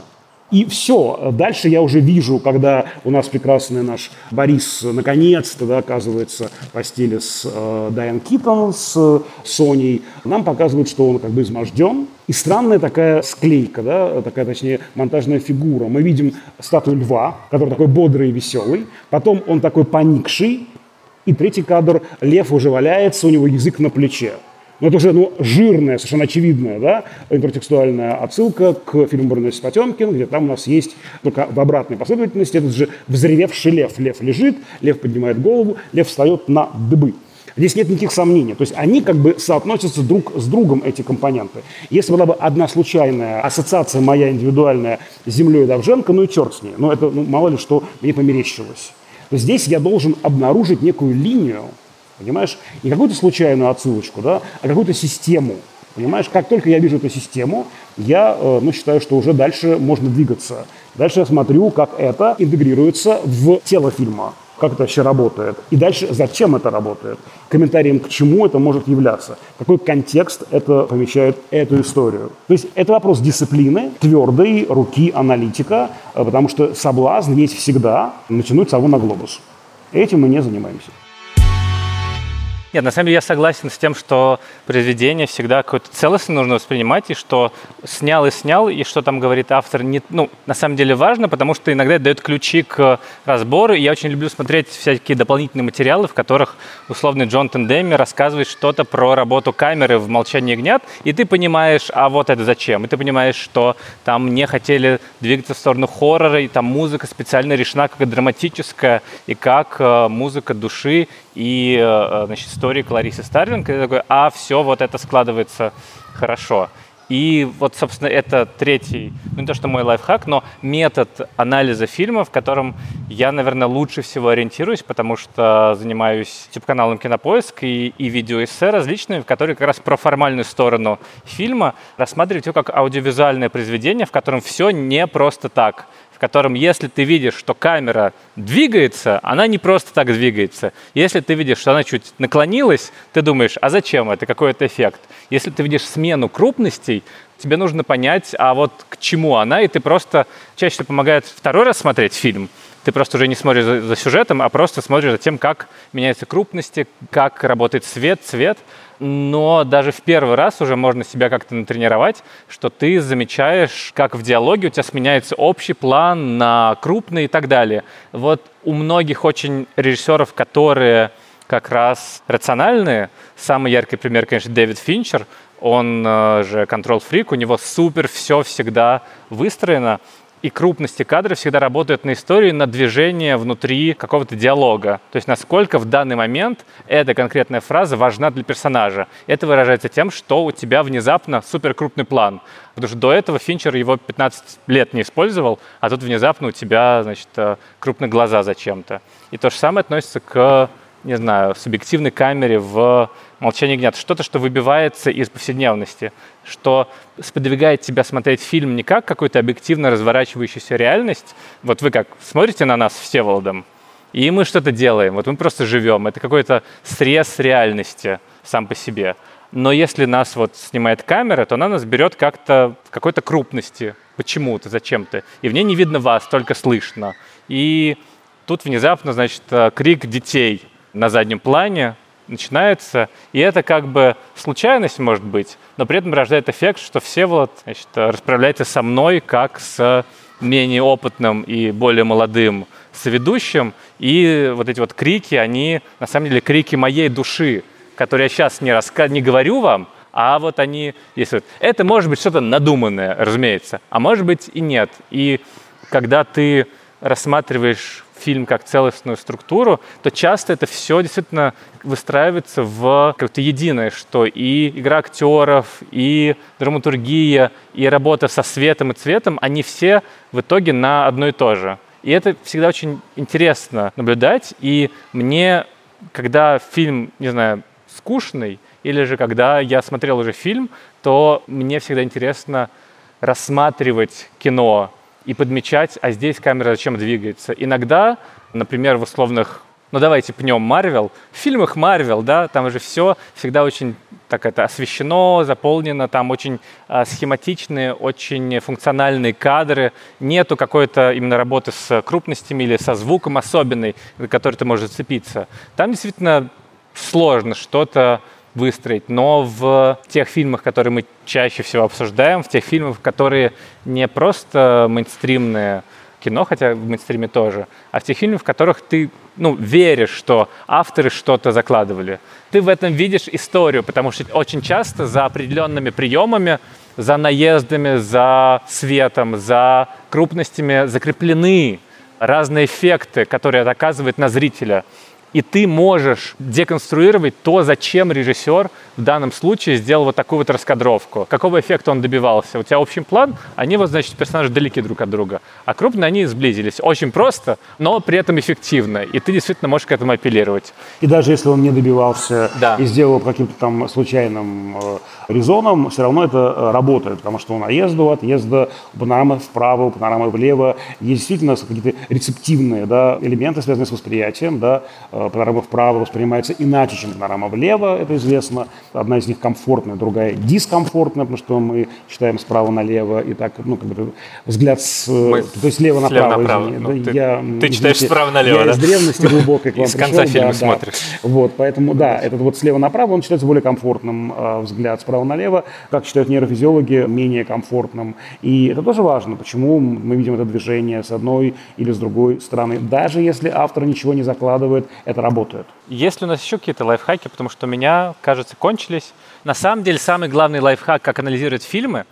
Speaker 2: И все. Дальше я уже вижу, когда у нас прекрасный наш Борис наконец-то да, оказывается в постели с э, Дайан Китон, с Соней, нам показывают, что он как бы изможден. И странная такая склейка, да, такая, точнее, монтажная фигура. Мы видим статую льва, который такой бодрый и веселый. Потом он такой поникший, и третий кадр, лев уже валяется, у него язык на плече. Но это уже ну, жирная, совершенно очевидная да, интертекстуальная отсылка к фильму «Броненосец Потемкин», где там у нас есть только в обратной последовательности этот же взревевший лев. Лев лежит, лев поднимает голову, лев встает на дыбы. Здесь нет никаких сомнений. То есть они как бы соотносятся друг с другом, эти компоненты. Если была бы одна случайная ассоциация моя индивидуальная с землей Давженко, ну и черт с ней. Но это ну, мало ли что мне померещилось то здесь я должен обнаружить некую линию, понимаешь, не какую-то случайную отсылочку, да, а какую-то систему. Понимаешь, как только я вижу эту систему, я э, ну, считаю, что уже дальше можно двигаться. Дальше я смотрю, как это интегрируется в тело фильма как это вообще работает. И дальше, зачем это работает. Комментарием к чему это может являться. Какой контекст это помещает эту историю. То есть это вопрос дисциплины, твердой руки аналитика, э, потому что соблазн есть всегда натянуть сову на глобус. Этим мы не занимаемся.
Speaker 1: Нет, на самом деле я согласен с тем, что произведение всегда какое-то целостное нужно воспринимать, и что снял и снял, и что там говорит автор, не, ну, на самом деле важно, потому что иногда это дает ключи к разбору. И я очень люблю смотреть всякие дополнительные материалы, в которых условный Джон Тендеми рассказывает что-то про работу камеры в «Молчании ягнят», и ты понимаешь, а вот это зачем? И ты понимаешь, что там не хотели двигаться в сторону хоррора, и там музыка специально решена как драматическая, и как э, музыка души, и, э, значит, истории Кларисы Старлинг, и такой, а, все, вот это складывается хорошо. И вот, собственно, это третий, ну не то, что мой лайфхак, но метод анализа фильма, в котором я, наверное, лучше всего ориентируюсь, потому что занимаюсь YouTube-каналом Кинопоиск и, и видеоэссе различными, в которые как раз про формальную сторону фильма рассматривать его как аудиовизуальное произведение, в котором все не просто так в котором, если ты видишь, что камера двигается, она не просто так двигается. Если ты видишь, что она чуть наклонилась, ты думаешь, а зачем это, какой это эффект? Если ты видишь смену крупностей, тебе нужно понять, а вот к чему она, и ты просто чаще помогает второй раз смотреть фильм, ты просто уже не смотришь за, за сюжетом, а просто смотришь за тем, как меняются крупности, как работает свет, цвет но даже в первый раз уже можно себя как-то натренировать, что ты замечаешь, как в диалоге у тебя сменяется общий план на крупный и так далее. Вот у многих очень режиссеров, которые как раз рациональные, самый яркий пример, конечно, Дэвид Финчер, он э, же контрол-фрик, у него супер все всегда выстроено, и крупности кадра всегда работают на истории, на движение внутри какого-то диалога. То есть насколько в данный момент эта конкретная фраза важна для персонажа. Это выражается тем, что у тебя внезапно супер крупный план. Потому что до этого Финчер его 15 лет не использовал, а тут внезапно у тебя, значит, э, крупные глаза зачем-то. И то же самое относится к не знаю, субъективной камере в «Молчании гнят». Что-то, что выбивается из повседневности, что сподвигает тебя смотреть фильм не как какую-то объективно разворачивающуюся реальность. Вот вы как смотрите на нас все Володом, и мы что-то делаем. Вот мы просто живем. Это какой-то срез реальности сам по себе. Но если нас вот снимает камера, то она нас берет как-то в какой-то крупности, почему-то, зачем-то. И в ней не видно вас, только слышно. И тут внезапно, значит, э, крик детей на заднем плане начинается, и это как бы случайность, может быть, но при этом рождает эффект, что Всеволод значит, расправляется со мной как с менее опытным и более молодым соведущим, и вот эти вот крики, они на самом деле крики моей души, которые я сейчас не, раска... не говорю вам, а вот они действуют. Это может быть что-то надуманное, разумеется, а может быть и нет. И когда ты рассматриваешь фильм как целостную структуру, то часто это все действительно выстраивается в как-то единое, что и игра актеров, и драматургия, и работа со светом и цветом, они все в итоге на одно и то же. И это всегда очень интересно наблюдать. И мне, когда фильм, не знаю, скучный, или же когда я смотрел уже фильм, то мне всегда интересно рассматривать кино и подмечать, а здесь камера зачем двигается. Иногда, например, в условных ну давайте пнем Марвел. В фильмах Марвел, да, там же все всегда очень так это освещено, заполнено, там очень э, схематичные, очень функциональные кадры. Нету какой-то именно работы с крупностями или со звуком особенной, на который ты можешь зацепиться. Там действительно сложно что-то выстроить, но в тех фильмах, которые мы чаще всего обсуждаем, в тех фильмах, которые не просто мейнстримные кино, хотя в мейнстриме тоже, а в тех фильмах, в которых ты ну, веришь, что авторы что-то закладывали. Ты в этом видишь историю, потому что очень часто за определенными приемами, за наездами, за светом, за крупностями закреплены разные эффекты, которые это оказывает на зрителя и ты можешь деконструировать то, зачем режиссер в данном случае сделал вот такую вот раскадровку. Какого эффекта он добивался. У тебя общий план, они вот, значит, персонажи далеки друг от друга. А крупные они сблизились. Очень просто, но при этом эффективно. И ты действительно можешь к этому апеллировать.
Speaker 2: И даже если он не добивался да. и сделал каким-то там случайным э, резоном, все равно это э, работает, потому что у наезда, у отъезда, у панорамы вправо, у панорамы влево есть действительно какие-то рецептивные да, элементы, связанные с восприятием. Да. Э, панорама вправо воспринимается иначе, чем панорама влево, это известно. Одна из них комфортная, другая дискомфортная, потому что мы читаем справа налево, и так, ну, как бы взгляд с... Мы то есть слева направо,
Speaker 1: направо. Ну, ты, я, ты читаешь извините, справа налево,
Speaker 2: я
Speaker 1: да?
Speaker 2: из древности глубокой к вам
Speaker 1: Из конца пришел, фильма да, смотришь.
Speaker 2: Да. Вот, поэтому, да, этот вот слева направо, он считается более комфортным э, взгляд справа справа налево, как считают нейрофизиологи, менее комфортным. И это тоже важно, почему мы видим это движение с одной или с другой стороны. Даже если автор ничего не закладывает, это работает.
Speaker 1: Есть ли у нас еще какие-то лайфхаки, потому что у меня, кажется, кончились. На самом деле, самый главный лайфхак, как анализировать фильмы,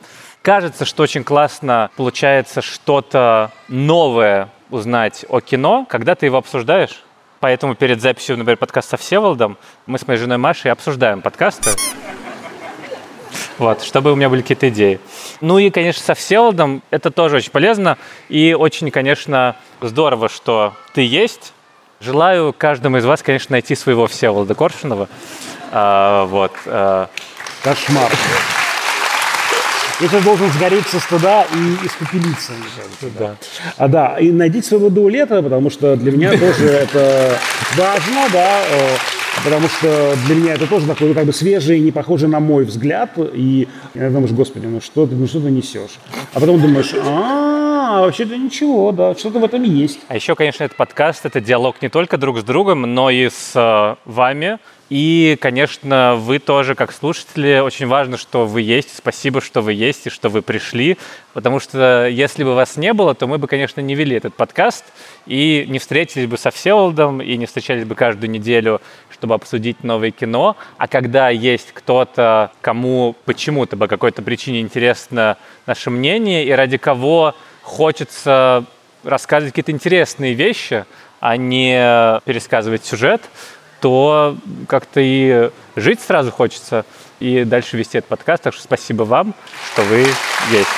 Speaker 1: кажется, что очень классно получается что-то новое узнать о кино, когда ты его обсуждаешь. Поэтому перед записью, например, подкаста со Всеволодом мы с моей женой Машей обсуждаем подкасты. Вот, чтобы у меня были какие-то идеи. Ну и, конечно, со Всеволодом это тоже очень полезно. И очень, конечно, здорово, что ты есть. Желаю каждому из вас, конечно, найти своего Всеволода Коршунова. А, вот. А...
Speaker 2: Кошмар. Я сейчас должен сгореть со стыда и испопелиться, мне кажется. Да. А да, и найдите своего дуэлета, потому что для меня тоже это важно, да, э, потому что для меня это тоже такой, ну, как бы свежий, не похожий на мой взгляд, и я думаю, господи, ну что ты, ну что ты несешь? А потом думаешь, а, вообще-то ничего, да, что-то в этом есть.
Speaker 1: А еще, конечно, этот подкаст, это диалог не только друг с другом, но и с э, вами, и, конечно, вы тоже, как слушатели, очень важно, что вы есть. Спасибо, что вы есть и что вы пришли. Потому что если бы вас не было, то мы бы, конечно, не вели этот подкаст и не встретились бы со Всеволодом и не встречались бы каждую неделю, чтобы обсудить новое кино. А когда есть кто-то, кому почему-то по какой-то причине интересно наше мнение и ради кого хочется рассказывать какие-то интересные вещи, а не пересказывать сюжет, то как-то и жить сразу хочется, и дальше вести этот подкаст. Так что спасибо вам, что вы есть.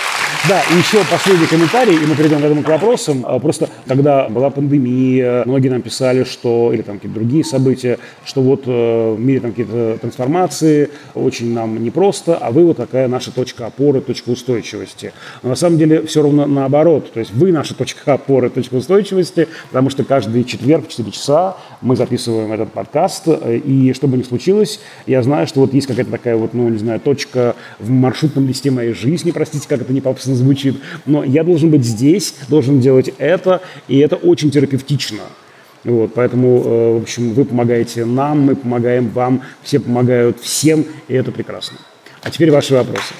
Speaker 2: Да, и еще последний комментарий, и мы перейдем к этому к вопросам. А, просто когда была пандемия, многие нам писали, что, или там какие-то другие события, что вот э, в мире там какие-то трансформации, очень нам непросто, а вы вот такая наша точка опоры, точка устойчивости. Но на самом деле все равно наоборот. То есть вы наша точка опоры, точка устойчивости, потому что каждый четверг в 4 часа мы записываем этот подкаст, и что бы ни случилось, я знаю, что вот есть какая-то такая вот, ну, не знаю, точка в маршрутном листе моей жизни, простите, как это не по ужасно звучит, но я должен быть здесь, должен делать это, и это очень терапевтично. Вот, поэтому, э, в общем, вы помогаете нам, мы помогаем вам, все помогают всем, и это прекрасно. А теперь ваши вопросы.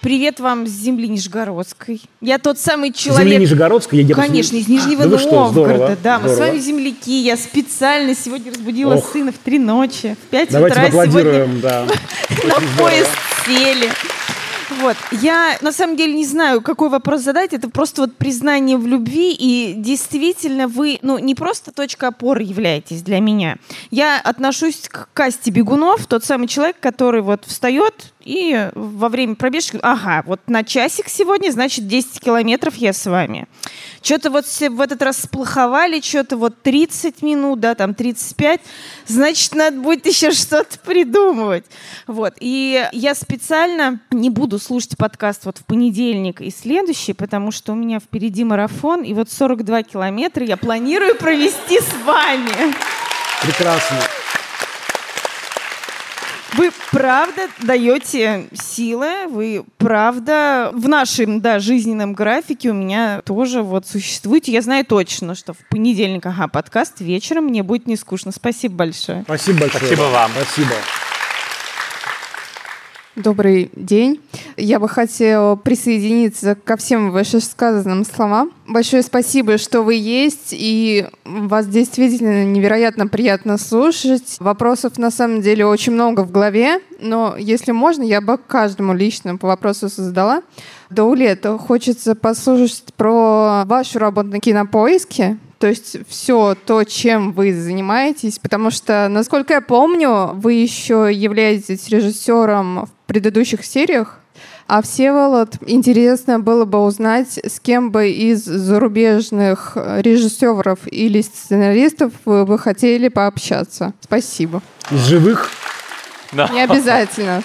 Speaker 3: Привет вам с земли Нижегородской. Я тот самый человек...
Speaker 2: Земли Нижегородской?
Speaker 3: Я Конечно, из Нижнего да Новгорода. Да, мы с вами земляки. Я специально сегодня разбудила Ох. сына в три ночи. В пять утра сегодня
Speaker 2: да.
Speaker 3: на поезд сели. Вот. Я на самом деле не знаю, какой вопрос задать. Это просто вот признание в любви. И действительно, вы ну, не просто точка опоры являетесь для меня. Я отношусь к касте бегунов, тот самый человек, который вот встает, и во время пробежки, ага, вот на часик сегодня, значит, 10 километров я с вами. Что-то вот все в этот раз сплоховали, что-то вот 30 минут, да, там 35, значит, надо будет еще что-то придумывать. Вот, и я специально не буду слушать подкаст вот в понедельник и следующий, потому что у меня впереди марафон, и вот 42 километра я планирую провести с вами.
Speaker 2: Прекрасно.
Speaker 3: Вы правда даете силы, вы правда в нашем да, жизненном графике у меня тоже вот существуете. Я знаю точно, что в понедельник, ага, подкаст вечером, мне будет не скучно. Спасибо большое.
Speaker 2: Спасибо большое.
Speaker 1: Спасибо вам.
Speaker 2: Спасибо.
Speaker 4: Добрый день. Я бы хотела присоединиться ко всем вышесказанным словам. Большое спасибо, что вы есть, и вас действительно невероятно приятно слушать. Вопросов на самом деле очень много в голове, но если можно, я бы каждому лично по вопросу задала. Даулет, хочется послушать про вашу работу на кинопоиске, то есть все то, чем вы занимаетесь, потому что, насколько я помню, вы еще являетесь режиссером в предыдущих сериях, а Всеволод, интересно было бы узнать, с кем бы из зарубежных режиссеров или сценаристов вы бы хотели пообщаться. Спасибо.
Speaker 2: Из живых?
Speaker 1: Да.
Speaker 4: Не обязательно.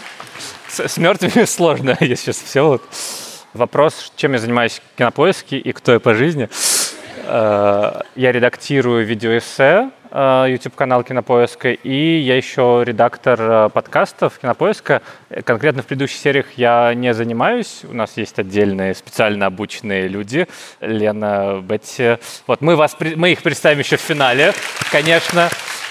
Speaker 1: С, с мертвыми сложно, если сейчас Всеволод. Вопрос, чем я занимаюсь в кинопоиске и кто я по жизни. Э, я редактирую видеоэссе, э, YouTube-канал Кинопоиска, и я еще редактор э, подкастов Кинопоиска. Конкретно в предыдущих сериях я не занимаюсь. У нас есть отдельные специально обученные люди. Лена, Бетти. Вот мы, вас, мы их представим еще в финале, конечно,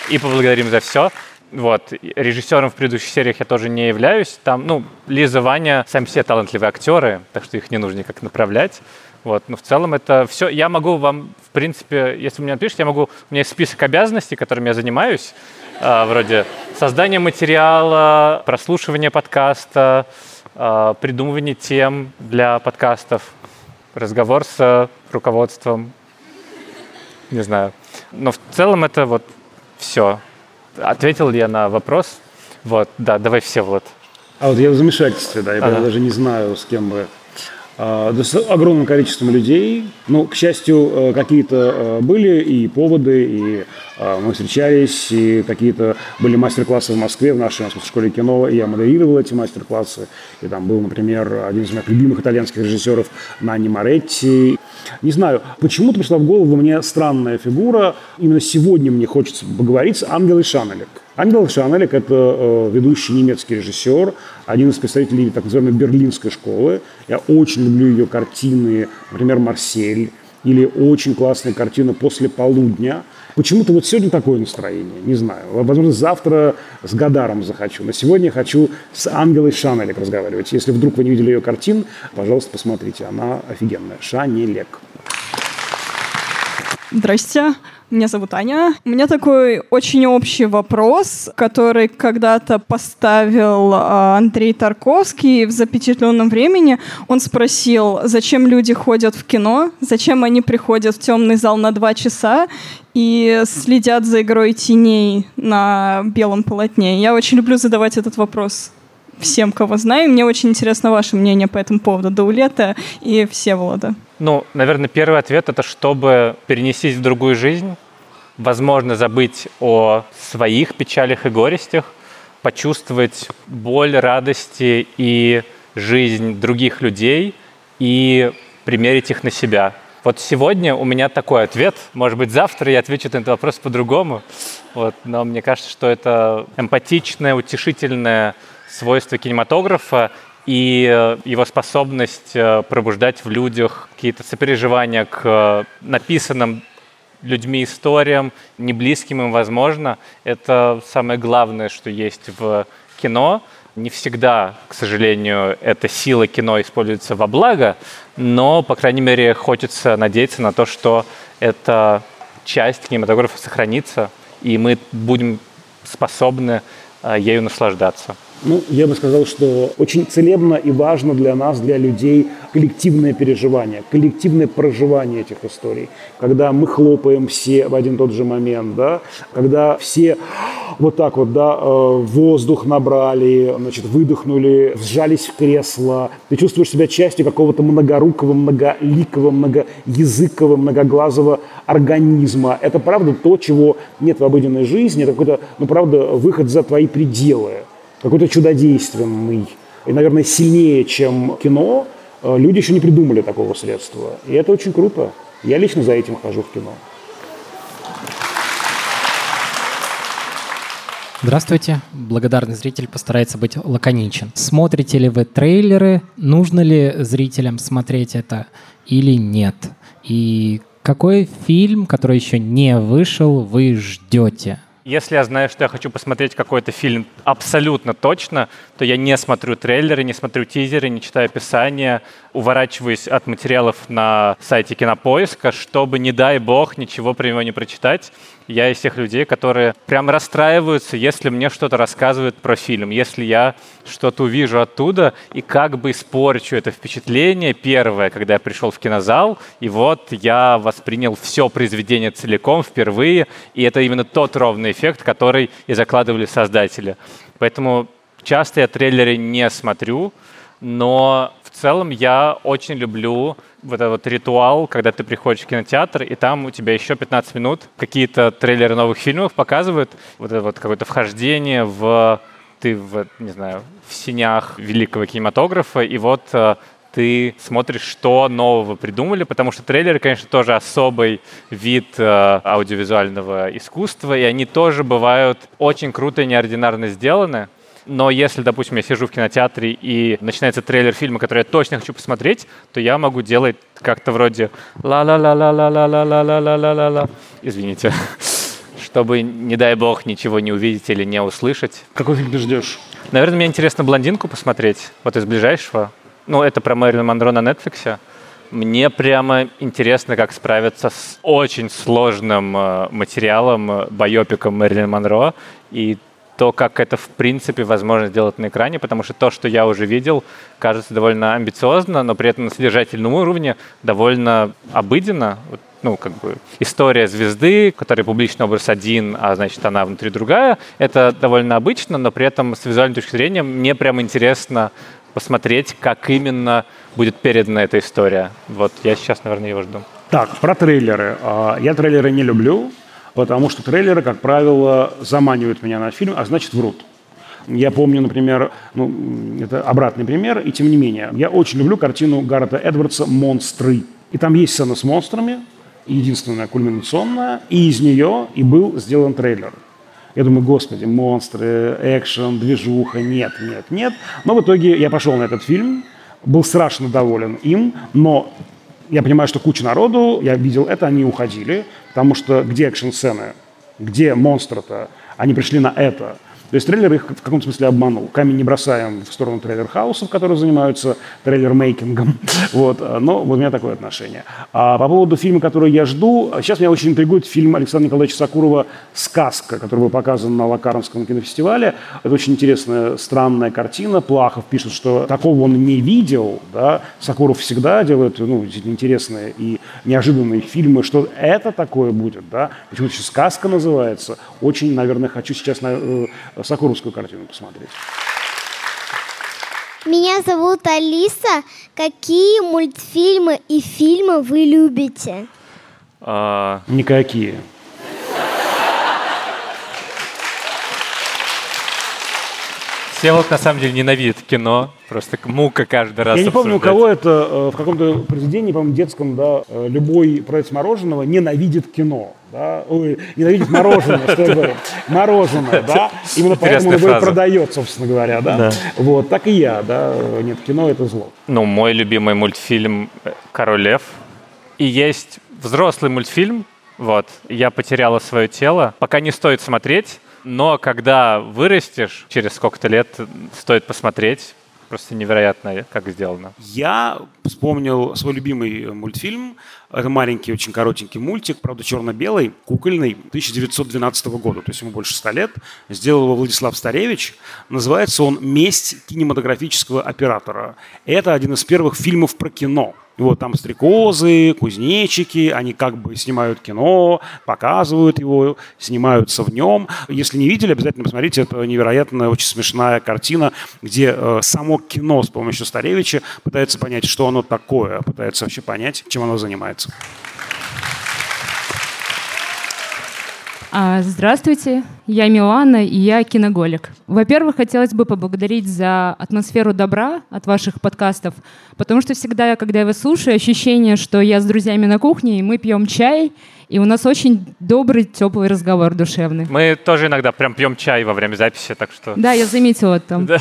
Speaker 1: и поблагодарим за все. Вот. Режиссером в предыдущих сериях я тоже не являюсь. Там, ну, Лиза, Ваня, сами все талантливые актеры, так что их не нужно никак направлять. Вот. Но в целом это все. Я могу вам, в принципе, если вы мне напишите, я могу... У меня есть список обязанностей, которыми я занимаюсь. Э, вроде создания материала, прослушивания подкаста, э, придумывание тем для подкастов, разговор с руководством. Не знаю. Но в целом это вот все. Ответил ли я на вопрос? Вот, да, давай все вот.
Speaker 2: А вот я в замешательстве, да, я ага. даже не знаю, с кем бы а, с огромным количеством людей. Ну, к счастью, э, какие-то э, были и поводы, и э, мы встречались, и какие-то были мастер-классы в Москве, в нашей школе кино, и я модерировал эти мастер-классы. И там был, например, один из моих любимых итальянских режиссеров Нанни Моретти. Не знаю, почему-то пришла в голову мне странная фигура. Именно сегодня мне хочется поговорить с Ангелой Шанелек. Ангел Шанелек – это э, ведущий немецкий режиссер, один из представителей так называемой берлинской школы. Я очень люблю ее картины, например, «Марсель», или очень классная картина «После полудня». Почему-то вот сегодня такое настроение, не знаю. Возможно, завтра с Гадаром захочу. Но сегодня я хочу с Ангелой Шанелек разговаривать. Если вдруг вы не видели ее картин, пожалуйста, посмотрите. Она офигенная. Шанелек.
Speaker 5: Здрасте. Меня зовут Аня. У меня такой очень общий вопрос, который когда-то поставил а, Андрей Тарковский в запечатленном времени. Он спросил, зачем люди ходят в кино, зачем они приходят в темный зал на два часа и следят за игрой теней на белом полотне. Я очень люблю задавать этот вопрос всем, кого знаю. Мне очень интересно ваше мнение по этому поводу Даулета и Всеволода.
Speaker 1: Ну, наверное, первый ответ — это чтобы перенестись в другую жизнь, возможно, забыть о своих печалях и горестях, почувствовать боль, радости и жизнь других людей и примерить их на себя. Вот сегодня у меня такой ответ. Может быть, завтра я отвечу на этот вопрос по-другому. Вот. Но мне кажется, что это эмпатичное, утешительное свойство кинематографа и э, его способность э, пробуждать в людях какие-то сопереживания к э, написанным людьми историям, не близким им, возможно, это самое главное, что есть в кино. Не всегда, к сожалению, эта сила кино используется во благо, но, по крайней мере, хочется надеяться на то, что эта часть кинематографа сохранится, и мы будем способны ею наслаждаться.
Speaker 2: Ну, я бы сказал, что очень целебно и важно для нас, для людей, коллективное переживание, коллективное проживание этих историй. Когда мы хлопаем все в один тот же момент, да, когда все вот так вот, да, э, воздух набрали, значит, выдохнули, сжались в кресло, ты чувствуешь себя частью какого-то многорукого, многоликого, многоязыкового, многоглазого организма. Это правда то, чего нет в обыденной жизни, это какой-то, ну, правда, выход за твои пределы какой-то чудодейственный. И, наверное, сильнее, чем кино, э, люди еще не придумали такого средства. И это очень круто. Я лично за этим хожу в кино.
Speaker 6: Здравствуйте. Благодарный зритель постарается быть лаконичен. Смотрите ли вы трейлеры? Нужно ли зрителям смотреть это или нет? И какой фильм, который еще не вышел, вы ждете?
Speaker 1: Если я знаю, что я хочу посмотреть какой-то фильм абсолютно точно, то я не смотрю трейлеры, не смотрю тизеры, не читаю описания, уворачиваюсь от материалов на сайте Кинопоиска, чтобы, не дай бог, ничего про него не прочитать. Я из тех людей, которые прям расстраиваются, если мне что-то рассказывают про фильм, если я что-то увижу оттуда и как бы испорчу это впечатление первое, когда я пришел в кинозал, и вот я воспринял все произведение целиком впервые, и это именно тот ровный эффект, который и закладывали создатели. Поэтому часто я трейлеры не смотрю, но в целом я очень люблю вот этот вот ритуал, когда ты приходишь в кинотеатр, и там у тебя еще 15 минут какие-то трейлеры новых фильмов показывают. Вот это вот какое-то вхождение в ты в, не знаю, в синях великого кинематографа, и вот э, ты смотришь, что нового придумали, потому что трейлеры, конечно, тоже особый вид э, аудиовизуального искусства, и они тоже бывают очень круто и неординарно сделаны. Но если, допустим, я сижу в кинотеатре и начинается трейлер фильма, который я точно хочу посмотреть, то я могу делать как-то вроде ла-ла-ла-ла-ла-ла-ла-ла-ла-ла-ла. Извините. Чтобы, не дай бог, ничего не увидеть или не услышать.
Speaker 2: Какой фильм ты ждешь?
Speaker 1: Наверное, мне интересно «Блондинку» посмотреть, вот из ближайшего. Ну, это про Мэрилин Монро на Netflix. Мне прямо интересно, как справиться с очень сложным э, материалом, э, байопиком Мэрилин Монро. И то, как это в принципе возможно сделать на экране, потому что то, что я уже видел, кажется довольно амбициозно, но при этом на содержательном уровне довольно обыденно. Ну, как бы история звезды, которая публичный образ один, а значит она внутри другая, это довольно обычно, но при этом с визуальной точки зрения мне прямо интересно посмотреть, как именно будет передана эта история. Вот я сейчас, наверное, его жду.
Speaker 2: Так, про трейлеры. А, я трейлеры не люблю потому что трейлеры, как правило, заманивают меня на фильм, а значит врут. Я помню, например, ну, это обратный пример, и тем не менее, я очень люблю картину Гаррета Эдвардса «Монстры». И там есть сцена с монстрами, единственная кульминационная, и из нее и был сделан трейлер. Я думаю, господи, монстры, экшен, движуха, нет, нет, нет. Но в итоге я пошел на этот фильм, был страшно доволен им, но я понимаю, что куча народу, я видел это, они уходили, потому что где экшн-сцены, где монстры-то, они пришли на это. То есть трейлер их в каком-то смысле обманул. Камень не бросаем в сторону trailer house ов, которые занимаются trailer making ом. Вот. Но вот у меня такое отношение. А по поводу фильма, который я жду, сейчас меня очень интригует фильм Александра Николаевича Сокурова «Сказка», который был показан на Локарнском кинофестивале. Это очень интересная, странная картина. Плахов пишет, что такого он не видел. Да? Сокуров всегда делает ну, интересные и неожиданные фильмы. Что это такое будет? Да? Почему-то «Сказка» называется. Очень, наверное, хочу сейчас э, Сокуровскую картину посмотреть.
Speaker 7: Меня зовут Алиса. Какие мультфильмы и фильмы вы любите?
Speaker 1: А,
Speaker 2: Никакие.
Speaker 1: Всеволод на самом деле ненавидит кино. Просто мука каждый раз
Speaker 2: Я не помню, у кого это э, в каком-то произведении, по-моему, детском, да, э, любой продавец мороженого ненавидит кино. Да? Ой, ненавидит мороженое, что я говорю. Мороженое, да. Именно поэтому он его продает, собственно говоря, да. Вот, так и я, да. Нет, кино это зло.
Speaker 1: Ну, мой любимый мультфильм «Король лев». И есть взрослый мультфильм, вот, «Я потеряла свое тело». Пока не стоит смотреть, но когда вырастешь, через сколько-то лет, э, стоит посмотреть. Просто невероятно, как сделано.
Speaker 2: Я вспомнил свой любимый мультфильм. Это маленький, очень коротенький мультик, правда, черно-белый, кукольный, 1912 года, то есть ему больше 100 лет. Сделал его Владислав Старевич. Называется он «Месть кинематографического оператора». Это один из первых фильмов про кино. Вот там стрекозы, кузнечики, они как бы снимают кино, показывают его, снимаются в нем. Если не видели, обязательно посмотрите, это невероятная, очень смешная картина, где э, само кино с помощью Старевича пытается понять, что оно такое, пытается вообще понять, чем оно занимается.
Speaker 8: Здравствуйте, я Милана, и я киноголик. Во-первых, хотелось бы поблагодарить за атмосферу добра от ваших подкастов, потому что всегда, когда я вас слушаю, ощущение, что я с друзьями на кухне, и мы пьем чай, и у нас очень добрый, теплый разговор душевный.
Speaker 1: Мы тоже иногда прям пьем чай во время записи, так что...
Speaker 8: Да, я заметила там.
Speaker 1: Да.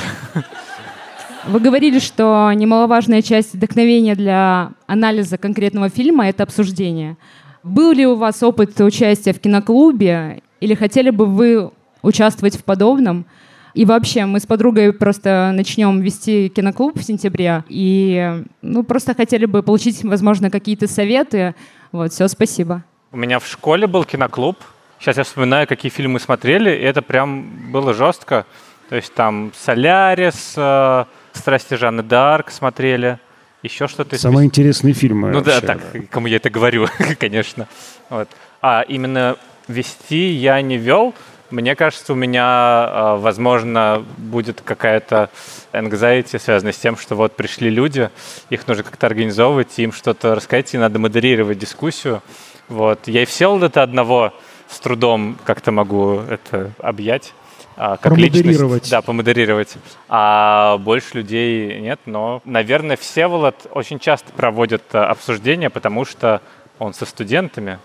Speaker 8: Вы говорили, что немаловажная часть вдохновения для анализа конкретного фильма — это обсуждение. Был ли у вас опыт участия в киноклубе, или хотели бы вы участвовать в подобном? И вообще, мы с подругой просто начнем вести киноклуб в сентябре, и ну, просто хотели бы получить, возможно, какие-то советы. Вот, все, спасибо.
Speaker 1: У меня в школе был киноклуб. Сейчас я вспоминаю, какие фильмы смотрели, и это прям было жестко. То есть там «Солярис», э, «Страсти Жанны Д'Арк» смотрели, еще что-то.
Speaker 2: Самые интересные фильмы.
Speaker 1: Ну да,
Speaker 2: вообще,
Speaker 1: так, кому я это говорю, конечно. Вот. А именно вести я не вел. Мне кажется, у меня, а, возможно, будет какая-то anxiety, связанная с тем, что вот пришли люди, их нужно как-то организовывать, им что-то рассказать, и надо модерировать дискуссию. Вот. Я и Всеволода одного с трудом как-то могу это объять. А, Как
Speaker 2: Промодерировать.
Speaker 1: личность. Да, помодерировать. А больше людей нет, но, наверное, Всеволод очень часто проводит а, обсуждения, потому что он со студентами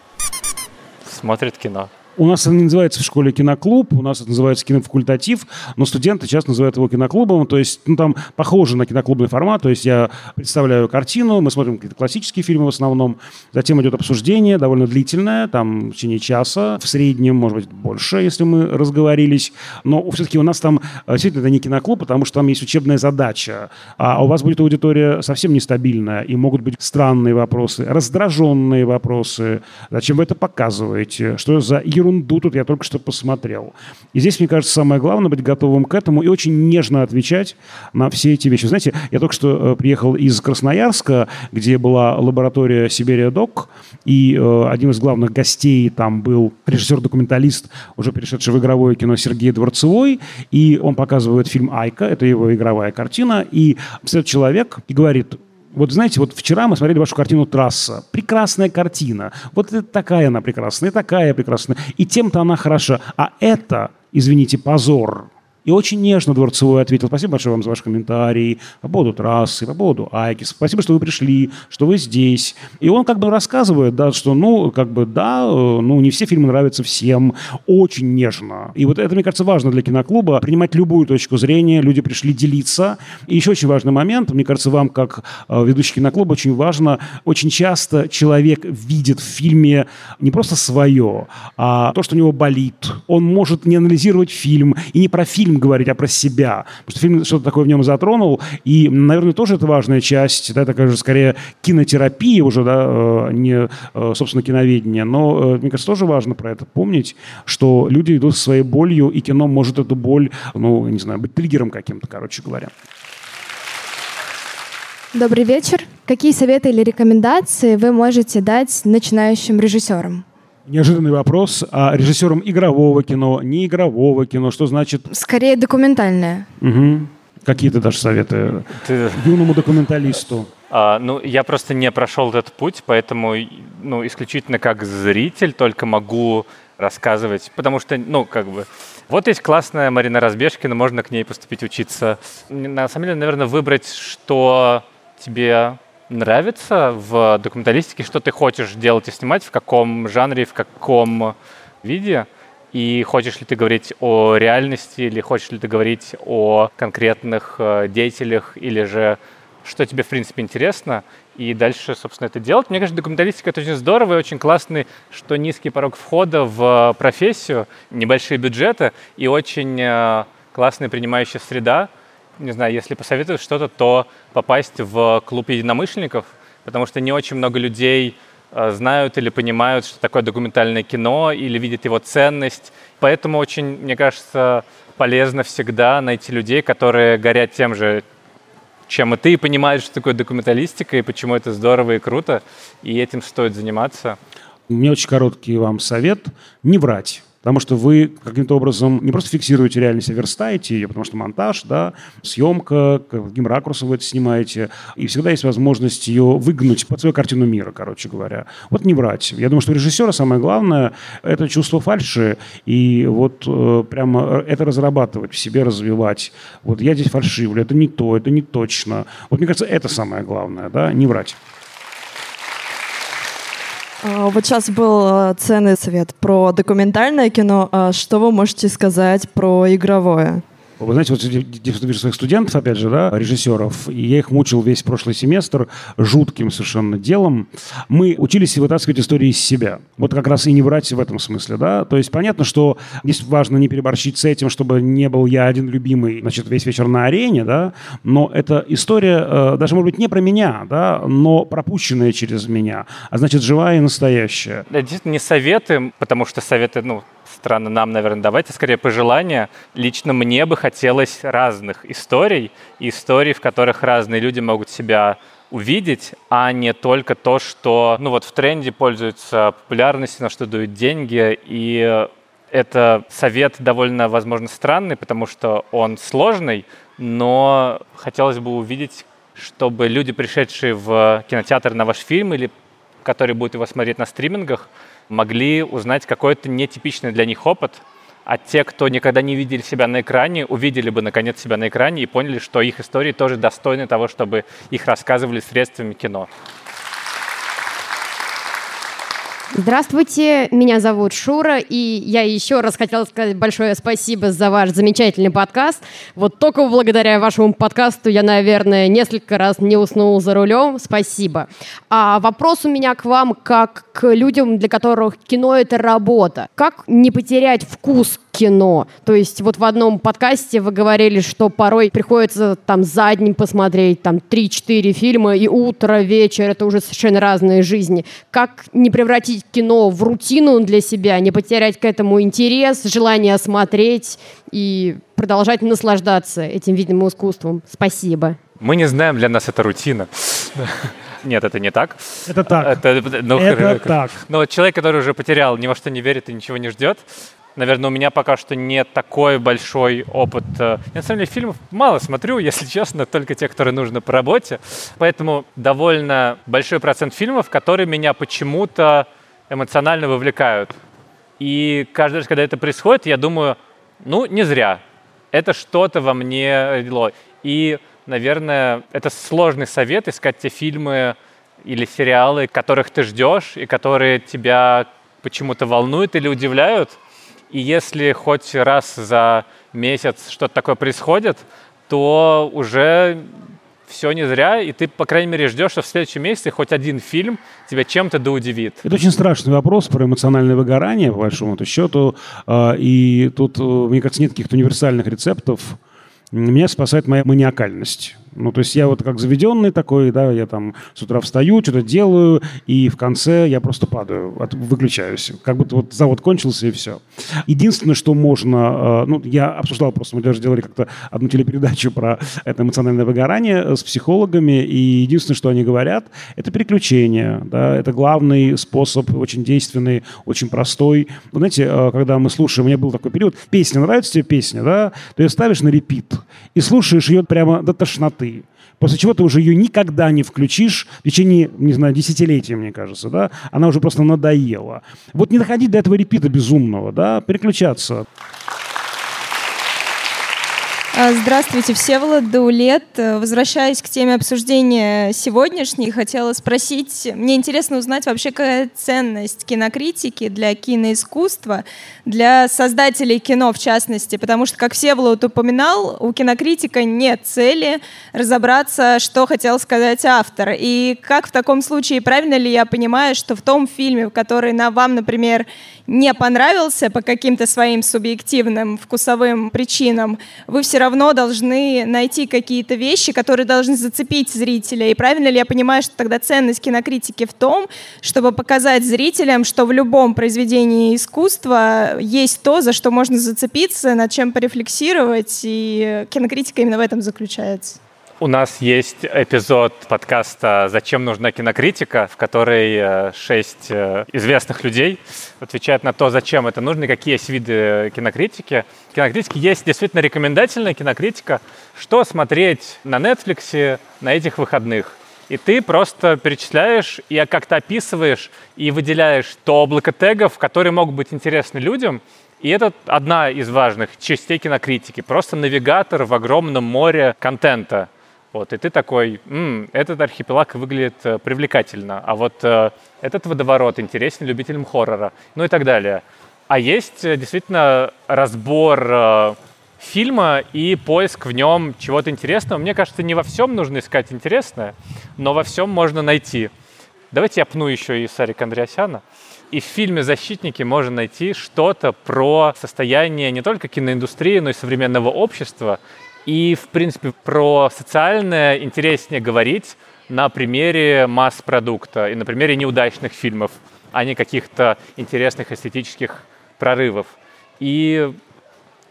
Speaker 1: смотрит кино.
Speaker 2: У нас это не называется в школе киноклуб, у нас это называется кинофакультатив, но студенты часто называют его киноклубом, то есть ну, там похоже на киноклубный формат, то есть я представляю картину, мы смотрим какие-то классические фильмы в основном, затем идет обсуждение, довольно длительное, там в течение часа, в среднем, может быть, больше, если мы разговорились, но все-таки у нас там э, действительно это не киноклуб, потому что там есть учебная задача, а у вас будет аудитория совсем нестабильная, и могут быть странные вопросы, раздраженные вопросы, зачем вы это показываете, что за ерунду тут я только что посмотрел. И здесь, мне кажется, самое главное быть готовым к этому и очень нежно отвечать на все эти вещи. Знаете, я только что э, приехал из Красноярска, где была лаборатория Сибирия Док, и э, одним из главных гостей там был режиссер-документалист, уже перешедший в игровое кино Сергей Дворцевой, и он показывает фильм «Айка», это его игровая картина, и встает человек и говорит, вот знаете, вот вчера мы смотрели вашу картину «Трасса». Прекрасная картина. Вот такая она прекрасная, такая прекрасная. И тем-то она хороша. А это, извините, позор. И очень нежно Дворцевой ответил. Спасибо большое вам за ваш комментарий по поводу трассы, по поводу Айки. Спасибо, что вы пришли, что вы здесь. И он как бы рассказывает, да, что, ну, как бы, да, э, ну, не все фильмы нравятся всем. Очень нежно. И вот это, мне кажется, важно для киноклуба. Принимать любую точку зрения. Люди пришли делиться. И еще очень важный момент. Мне кажется, вам, как э, ведущий киноклуба, очень важно. Очень часто человек видит в фильме не просто свое, а то, что у него болит. Он может не анализировать фильм и не про фильм говорить, а про себя. Потому что фильм что-то такое в нем затронул. И, наверное, тоже это важная часть. Да, такая же скорее кинотерапия уже, да, э, не, э, собственно, киноведение. Но, э, мне кажется, тоже важно про это помнить, что люди идут со своей болью, и кино может эту боль, ну, не знаю, быть триггером каким-то, короче говоря.
Speaker 9: Добрый вечер. Какие советы или рекомендации вы можете дать начинающим режиссерам?
Speaker 2: Неожиданный вопрос. А режиссером игрового кино, не игрового кино, что значит...
Speaker 9: Скорее документальное.
Speaker 2: Мгм. какие-то даже советы
Speaker 1: Ты-
Speaker 2: юному документалисту?
Speaker 1: А, ну, я просто не прошел этот путь, поэтому, ну, исключительно как зритель только могу рассказывать, потому что, ну, как бы, вот есть классная Марина Разбежкина, можно к ней поступить учиться. На самом деле, наверное, выбрать, что тебе нравится в документалистике, что ты хочешь делать и снимать, в каком жанре, в каком виде, и хочешь ли ты говорить о реальности, или хочешь ли ты говорить о конкретных э, деятелях, или же что тебе, в принципе, интересно, и дальше, собственно, это делать. Мне кажется, документалистика — это очень здорово и очень классный, что низкий порог входа в профессию, небольшие бюджеты и очень э, классная принимающая среда. Не знаю, если посоветовать что-то, то попасть в клуб единомышленников, потому что не очень много людей э, знают или понимают, что такое документальное кино, или видят его ценность. Поэтому очень, мне кажется, полезно всегда найти людей, которые горят тем же, чем и ты, и понимаешь, что такое документалистика, и почему это здорово и круто, и этим стоит заниматься.
Speaker 2: У меня очень короткий вам совет. Не врать. Потому что вы каким-то образом не просто фиксируете реальность, а верстаете ее, потому что монтаж, да, съемка, каким ракурсом вы это снимаете, и всегда есть возможность ее выгнуть под свою картину мира, короче говоря. Вот не врать. Я думаю, что у режиссера самое главное – это чувство фальши, и вот э, прямо это разрабатывать, в себе развивать. Вот я здесь фальшивлю, это не то, это не точно. Вот мне кажется, это самое главное, да, не врать.
Speaker 10: А, Вот сейчас был э, ценный совет про документальное кино. А Что вы можете сказать про игровое?
Speaker 2: Вы знаете, вот вижу своих студентов, опять же, да, режиссеров, и я их мучил весь прошлый семестр жутким совершенно делом. Мы учились вытаскивать истории из себя. Вот как раз и не врать в этом смысле, да. То есть понятно, что здесь важно не переборщить с этим, чтобы не был я один любимый, значит, весь вечер на арене, да, но эта история э, даже, может быть, не про меня, да, но пропущенная через меня, а значит, живая и настоящая.
Speaker 1: Да, действительно, не советы, потому что советы, ну, странно нам, наверное, давать, а скорее пожелания. Лично мне бы хотелось разных историй, историй, в которых разные люди могут себя увидеть, а не только то, что, ну вот в тренде пользуется популярностью, на что дают деньги, и это совет довольно, возможно, странный, потому что он сложный, но хотелось бы увидеть, чтобы люди, пришедшие в кинотеатр на ваш фильм или которые будут его смотреть на стримингах, могли узнать какой-то нетипичный для них опыт, а те, кто никогда не видели себя на экране, увидели бы наконец себя на экране и поняли, что их истории тоже достойны того, чтобы их рассказывали средствами кино.
Speaker 11: Здравствуйте, меня зовут Шура, и я еще раз хотела сказать большое спасибо за ваш замечательный подкаст. Вот только благодаря вашему подкасту я, наверное, несколько раз не уснул за рулем. Спасибо. А вопрос у меня к вам, как к людям, для которых кино — это работа. Как не потерять вкус кино? То есть вот в одном подкасте вы говорили, что порой приходится там за день посмотреть там 3-4 фильма, и утро, вечер — это уже совершенно разные жизни. Как не превратить кино в рутину для себя, не потерять к этому интерес, желание смотреть и продолжать наслаждаться этим видом искусством? Спасибо.
Speaker 1: Мы не знаем, для нас это рутина. Нет, это не так.
Speaker 2: Это так.
Speaker 1: Это, ну,
Speaker 2: Это так.
Speaker 1: Но вот человек, который уже потерял, ни во что не верит и ничего не ждет, наверное, у меня пока что нет такой большой опыт. э, Я, на самом деле, фильмов мало смотрю, если честно, только те, которые нужно по работе. Поэтому довольно большой процент фильмов, которые меня почему-то эмоционально вовлекают. И каждый раз, когда это происходит, я думаю, ну, не зря. Это что-то во мне родило. И, наверное, это сложный совет искать те фильмы или сериалы, которых ты ждешь и которые тебя почему-то волнуют или удивляют. И если хоть раз за месяц что-то такое происходит, то уже все не зря, и ты, по крайней мере, ждешь, что в следующем месяце хоть один фильм тебя чем-то да удивит.
Speaker 2: Это очень страшный вопрос про эмоциональное выгорание, по большому счету. А, И тут, э, мне кажется, нет каких-то универсальных рецептов. Меня спасает моя маниакальность. Ну, то есть я вот как заведенный такой, да, я там с утра встаю, что-то делаю, и в конце я просто падаю, от, выключаюсь. Как будто вот завод кончился, и все. Единственное, что можно... Э, ну, я обсуждал просто, мы даже делали как-то одну телепередачу про это эмоциональное выгорание с психологами, и единственное, что они говорят, это переключение, да, это главный способ, очень действенный, очень простой. Вы знаете, э, когда мы слушаем, у меня был такой период, песня, нравится тебе песня, да, ты ее ставишь на репит и слушаешь ее прямо до тошноты. После чего ты уже ее никогда не включишь в течение, не знаю, десятилетия, мне кажется, да? Она уже просто надоела. Вот не доходить до этого репита безумного, да, переключаться.
Speaker 12: А, здравствуйте, Всеволод Даулет. Возвращаясь к теме обсуждения сегодняшней, хотела спросить, мне интересно узнать вообще, какая ценность кинокритики для киноискусства, для создателей кино в частности, потому что, как Всеволод упоминал, у кинокритика нет цели разобраться, что хотел сказать автор. И как в таком случае, правильно ли я понимаю, что в том фильме, который на вам, например, не понравился по каким-то своим субъективным вкусовым причинам, вы все равно должны найти какие-то вещи, которые должны зацепить зрителя. И правильно ли я понимаю, что тогда ценность кинокритики в том, чтобы показать зрителям, что в любом произведении искусства есть то, за что можно зацепиться, над чем порефлексировать, и кинокритика именно в этом заключается?
Speaker 1: У нас есть эпизод подкаста «Зачем нужна кинокритика», в которой э, шесть э, известных людей отвечают на то, зачем это нужно и какие есть виды кинокритики. Кинокритики есть действительно рекомендательная кинокритика, что смотреть на Netflix на этих выходных. И ты просто перечисляешь и как-то описываешь и выделяешь то облако тегов, которые могут быть интересны людям, и это одна из важных частей кинокритики. Просто навигатор в огромном море контента. Вот, и ты такой, М, этот архипелаг выглядит э, привлекательно, а вот э, этот водоворот интересен любителям хоррора, ну и так далее. А есть э, действительно разбор э, фильма и поиск в нем чего-то интересного. Мне кажется, не во всем нужно искать интересное, но во всем можно найти. Давайте я пну еще и Сарика Андреасяна. И в фильме «Защитники» можно найти что-то про состояние не только киноиндустрии, но и современного общества и, в принципе, про социальное интереснее говорить на примере масс-продукта и на примере неудачных фильмов, а не каких-то интересных эстетических прорывов. И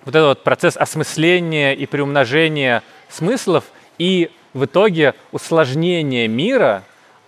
Speaker 1: вот этот вот процесс осмысления и приумножения смыслов и в итоге усложнения мира,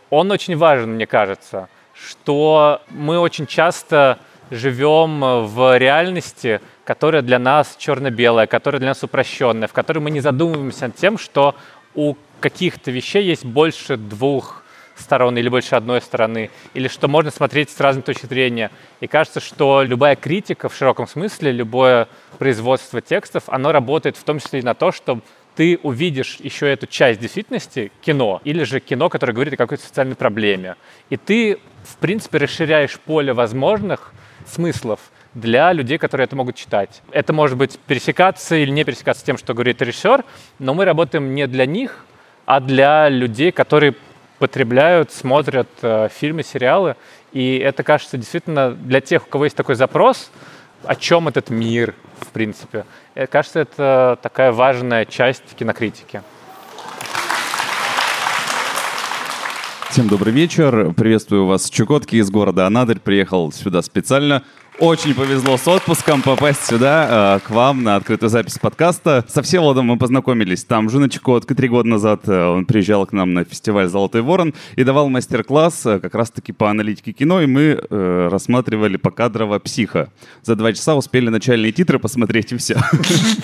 Speaker 1: он очень важен, мне кажется, что мы очень часто живем в реальности, которая для нас черно-белая, которая для нас упрощенная, в которой мы не задумываемся над тем, что у каких-то вещей есть больше двух сторон или больше одной стороны, или что можно смотреть с разной точки зрения. И кажется, что любая критика в широком смысле, любое производство текстов, оно работает в том числе и на то, что ты увидишь еще эту часть действительности, кино, или же кино, которое говорит о какой-то социальной проблеме. И ты, в принципе, расширяешь поле возможных смыслов для людей, которые это могут читать. Это может быть пересекаться или не пересекаться с тем, что говорит режиссер, но мы работаем не для них, а для людей, которые потребляют, смотрят э, фильмы, сериалы. И это, кажется, действительно для тех, у кого есть такой запрос, о чем этот мир, в принципе. И, кажется, это такая важная часть кинокритики.
Speaker 13: Всем добрый вечер. Приветствую вас с Чукотки из города Анадырь. Приехал сюда специально очень повезло с отпуском попасть сюда, э, к вам на открытую запись подкаста. Со Всеволодом мы познакомились там уже на Чукотке три года назад. Э, он приезжал к нам на фестиваль «Золотой ворон» и давал мастер-класс э, как раз-таки по аналитике кино, и мы э, рассматривали покадрово «Психа». За два часа успели начальные титры посмотреть, и все.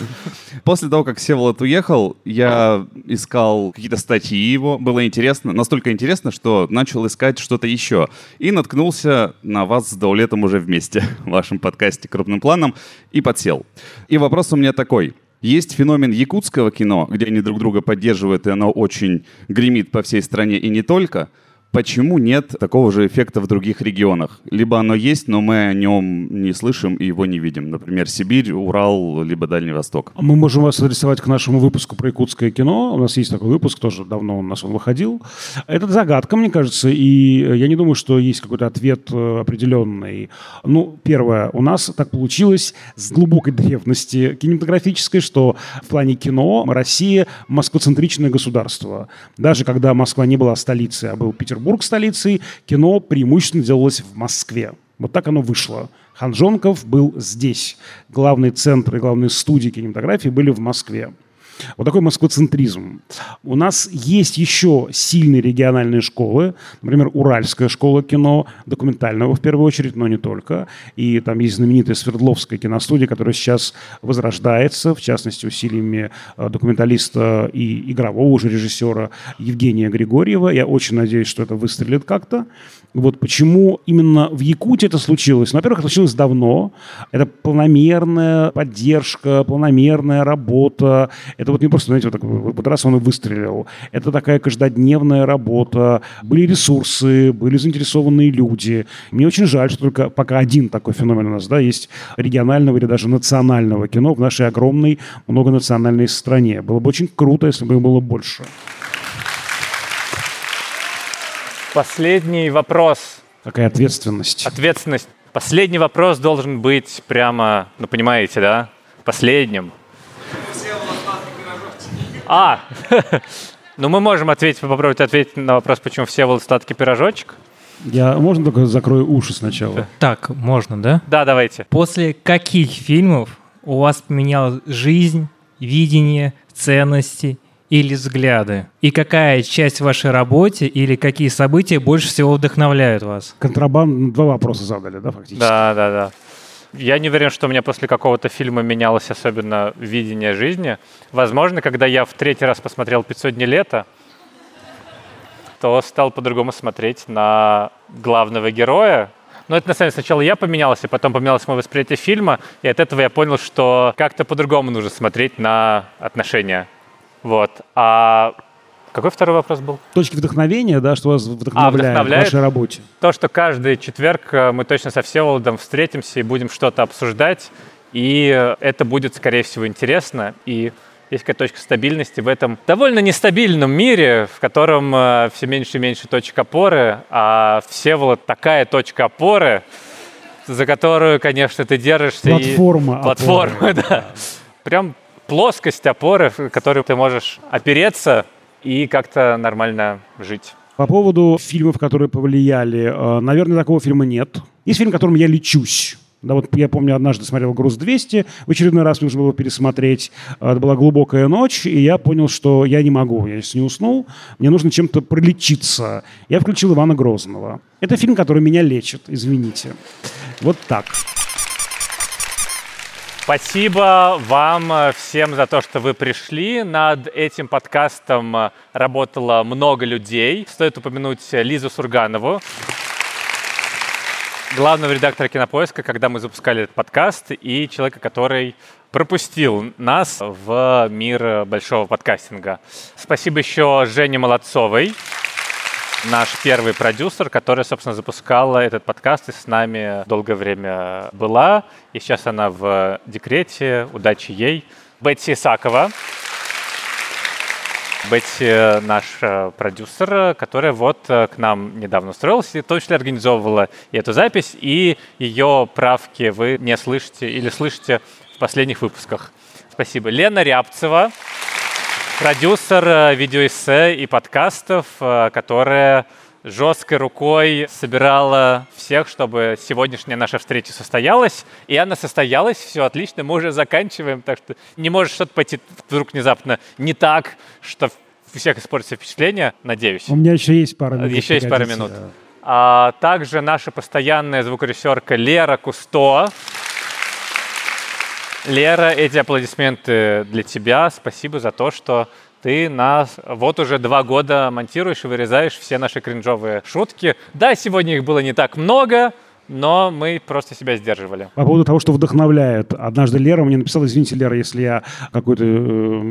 Speaker 13: После того, как Всеволод уехал, я искал какие-то статьи его, было интересно, настолько интересно, что начал искать что-то еще. И наткнулся на вас с Даулетом уже вместе в вашем подкасте крупным планом и подсел. И вопрос у меня такой. Есть феномен якутского кино, где они друг друга поддерживают, и оно очень гремит по всей стране и не только. Почему нет такого же эффекта в других регионах? Либо оно есть, но мы о нем не слышим и его не видим. Например, Сибирь, Урал, либо Дальний Восток.
Speaker 2: Мы можем вас адресовать к нашему выпуску про якутское кино. У нас есть такой выпуск, тоже давно у нас он выходил. Это загадка, мне кажется, и я не думаю, что есть какой-то ответ э, определенный. Ну, первое, у нас так получилось с глубокой древности кинематографической, что в плане кино Россия москвоцентричное государство. Даже когда Москва не была столицей, а был Петербург столицей, кино преимущественно делалось в Москве. Вот так оно вышло. Ханжонков был здесь. Главные центры, главные студии кинематографии были в Москве. Вот такой москвоцентризм. У нас есть еще сильные региональные школы, например, Уральская школа кино, документального в первую очередь, но не только. И там есть знаменитая Свердловская киностудия, которая сейчас возрождается, в частности, усилиями э, документалиста и игрового уже режиссера Евгения Григорьева. Я очень надеюсь, что это выстрелит как-то. Вот почему именно в Якутии это случилось? Ну, во-первых, это случилось давно. Это планомерная поддержка, планомерная работа. Это вот не просто, знаете, вот, так, вот раз он и выстрелил. Это такая каждодневная работа. Были ресурсы, были заинтересованные люди. Мне очень жаль, что только пока один такой феномен у нас, да, есть регионального или даже национального кино в нашей огромной многонациональной стране. Было бы очень круто, если бы их было больше.
Speaker 1: Последний вопрос.
Speaker 2: Какая ответственность?
Speaker 1: Ответственность. Последний вопрос должен быть прямо, ну понимаете, да? Последним. А, ну мы можем ответить, попробовать ответить на вопрос, почему все сладкий пирожочек.
Speaker 2: Я можно только закрою уши сначала?
Speaker 6: Так, можно, да?
Speaker 1: Да, давайте.
Speaker 6: После каких фильмов у вас поменялась жизнь, видение, ценности или взгляды? И какая часть в вашей работе или какие события больше всего вдохновляют вас?
Speaker 2: Контрабанд два вопроса задали, да, фактически?
Speaker 1: Да, да, да. Я не уверен, что у меня после какого-то фильма менялось особенно видение жизни. Возможно, когда я в третий раз посмотрел «500 дней лета», то стал по-другому смотреть на главного героя. Но это, на самом деле, сначала я поменялся, потом поменялось мое восприятие фильма, и от этого я понял, что как-то по-другому нужно смотреть на отношения. Вот. А какой второй вопрос был?
Speaker 2: Точки вдохновения, да, что вас вдохновляет, а, вдохновляет в вашей работе.
Speaker 1: То, что каждый четверг э, мы точно со Всеволодом встретимся и будем что-то обсуждать, и это будет, скорее всего, интересно. И есть какая-то точка стабильности в этом довольно нестабильном мире, в котором э, все меньше и меньше точек опоры, а Всеволод такая точка опоры, за которую, конечно, ты держишься.
Speaker 2: Платформа.
Speaker 1: И... Платформа, да. Прям плоскость опоры, в которую ты можешь опереться и как-то нормально жить.
Speaker 2: По поводу фильмов, которые повлияли, э, наверное, такого фильма нет. Есть фильм, которым я лечусь. Да, вот я помню, однажды смотрел «Груз-200», в очередной раз нужно было пересмотреть. Э, это была глубокая ночь, и я понял, что я не могу, я если не уснул, мне нужно чем-то пролечиться. Я включил Ивана Грозного. Это фильм, который меня лечит, извините. Вот так.
Speaker 1: Спасибо вам э, всем за то, что вы пришли. Над этим подкастом э, работало много людей. Стоит упомянуть Лизу Сурганову, главного редактора «Кинопоиска», когда мы запускали этот подкаст, и человека, который пропустил нас в мир большого подкастинга. Спасибо еще Жене Молодцовой наш первый продюсер, которая, собственно, запускала этот подкаст и с нами долгое время была. И сейчас она в декрете. Удачи ей. Бетти Исакова. Бетти наш э, продюсер, которая вот э, к нам недавно устроилась и в том числе организовывала и эту запись, и ее правки вы не слышите или слышите в последних выпусках. Спасибо. Лена Рябцева продюсер э, видеоэссе и подкастов, э, которая жесткой рукой собирала всех, чтобы сегодняшняя наша встреча состоялась. И она состоялась, все отлично, мы уже заканчиваем, так что не может что-то пойти вдруг внезапно не так, что у всех испортится впечатление, надеюсь.
Speaker 2: У меня еще есть пара минут.
Speaker 1: Еще есть пара минут. А также наша постоянная звукорежиссерка Лера Кусто. Лера, эти аплодисменты для тебя. Спасибо за то, что ты нас вот уже два года монтируешь и вырезаешь все наши кринжовые шутки. Да, сегодня их было не так много, но мы просто себя сдерживали.
Speaker 2: По поводу того, что вдохновляет. Однажды Лера мне написала, извините, Лера, если я какую-то э,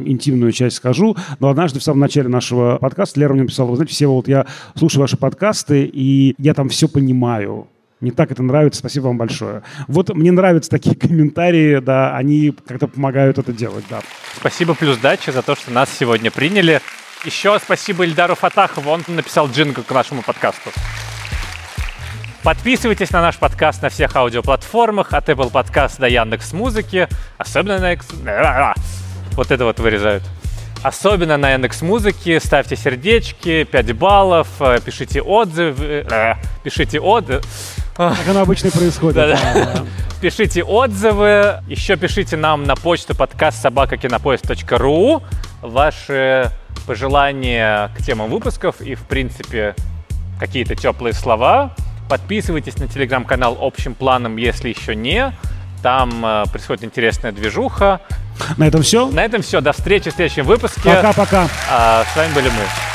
Speaker 2: интимную часть скажу, но однажды в самом начале нашего подкаста Лера мне написала, вы знаете, все вот я слушаю ваши подкасты, и я там все понимаю. Мне так это нравится, спасибо вам большое. Вот мне нравятся такие комментарии, да, они как-то помогают это делать, да.
Speaker 1: Спасибо плюс дача за то, что нас сегодня приняли. Еще спасибо Ильдару Фатахову, он написал джингл к нашему подкасту. Подписывайтесь на наш подкаст на всех аудиоплатформах, от Apple Podcast до Яндекс Музыки, особенно на... Вот это вот вырезают. Особенно на Яндекс Музыке. Ставьте сердечки, 5 баллов, э, пишите отзывы, э, пишите отзывы.
Speaker 2: Как оно обычно и происходит.
Speaker 1: Да-да. Пишите отзывы, еще пишите нам на почту подкаст собакакинопоезд.ру ваши пожелания к темам выпусков и, в принципе, какие-то теплые слова. Подписывайтесь на телеграм-канал общим планом, если еще не. Там э, происходит интересная движуха.
Speaker 2: На этом все.
Speaker 1: На этом все. До встречи в следующем выпуске.
Speaker 2: Пока-пока.
Speaker 1: А, с вами были мы.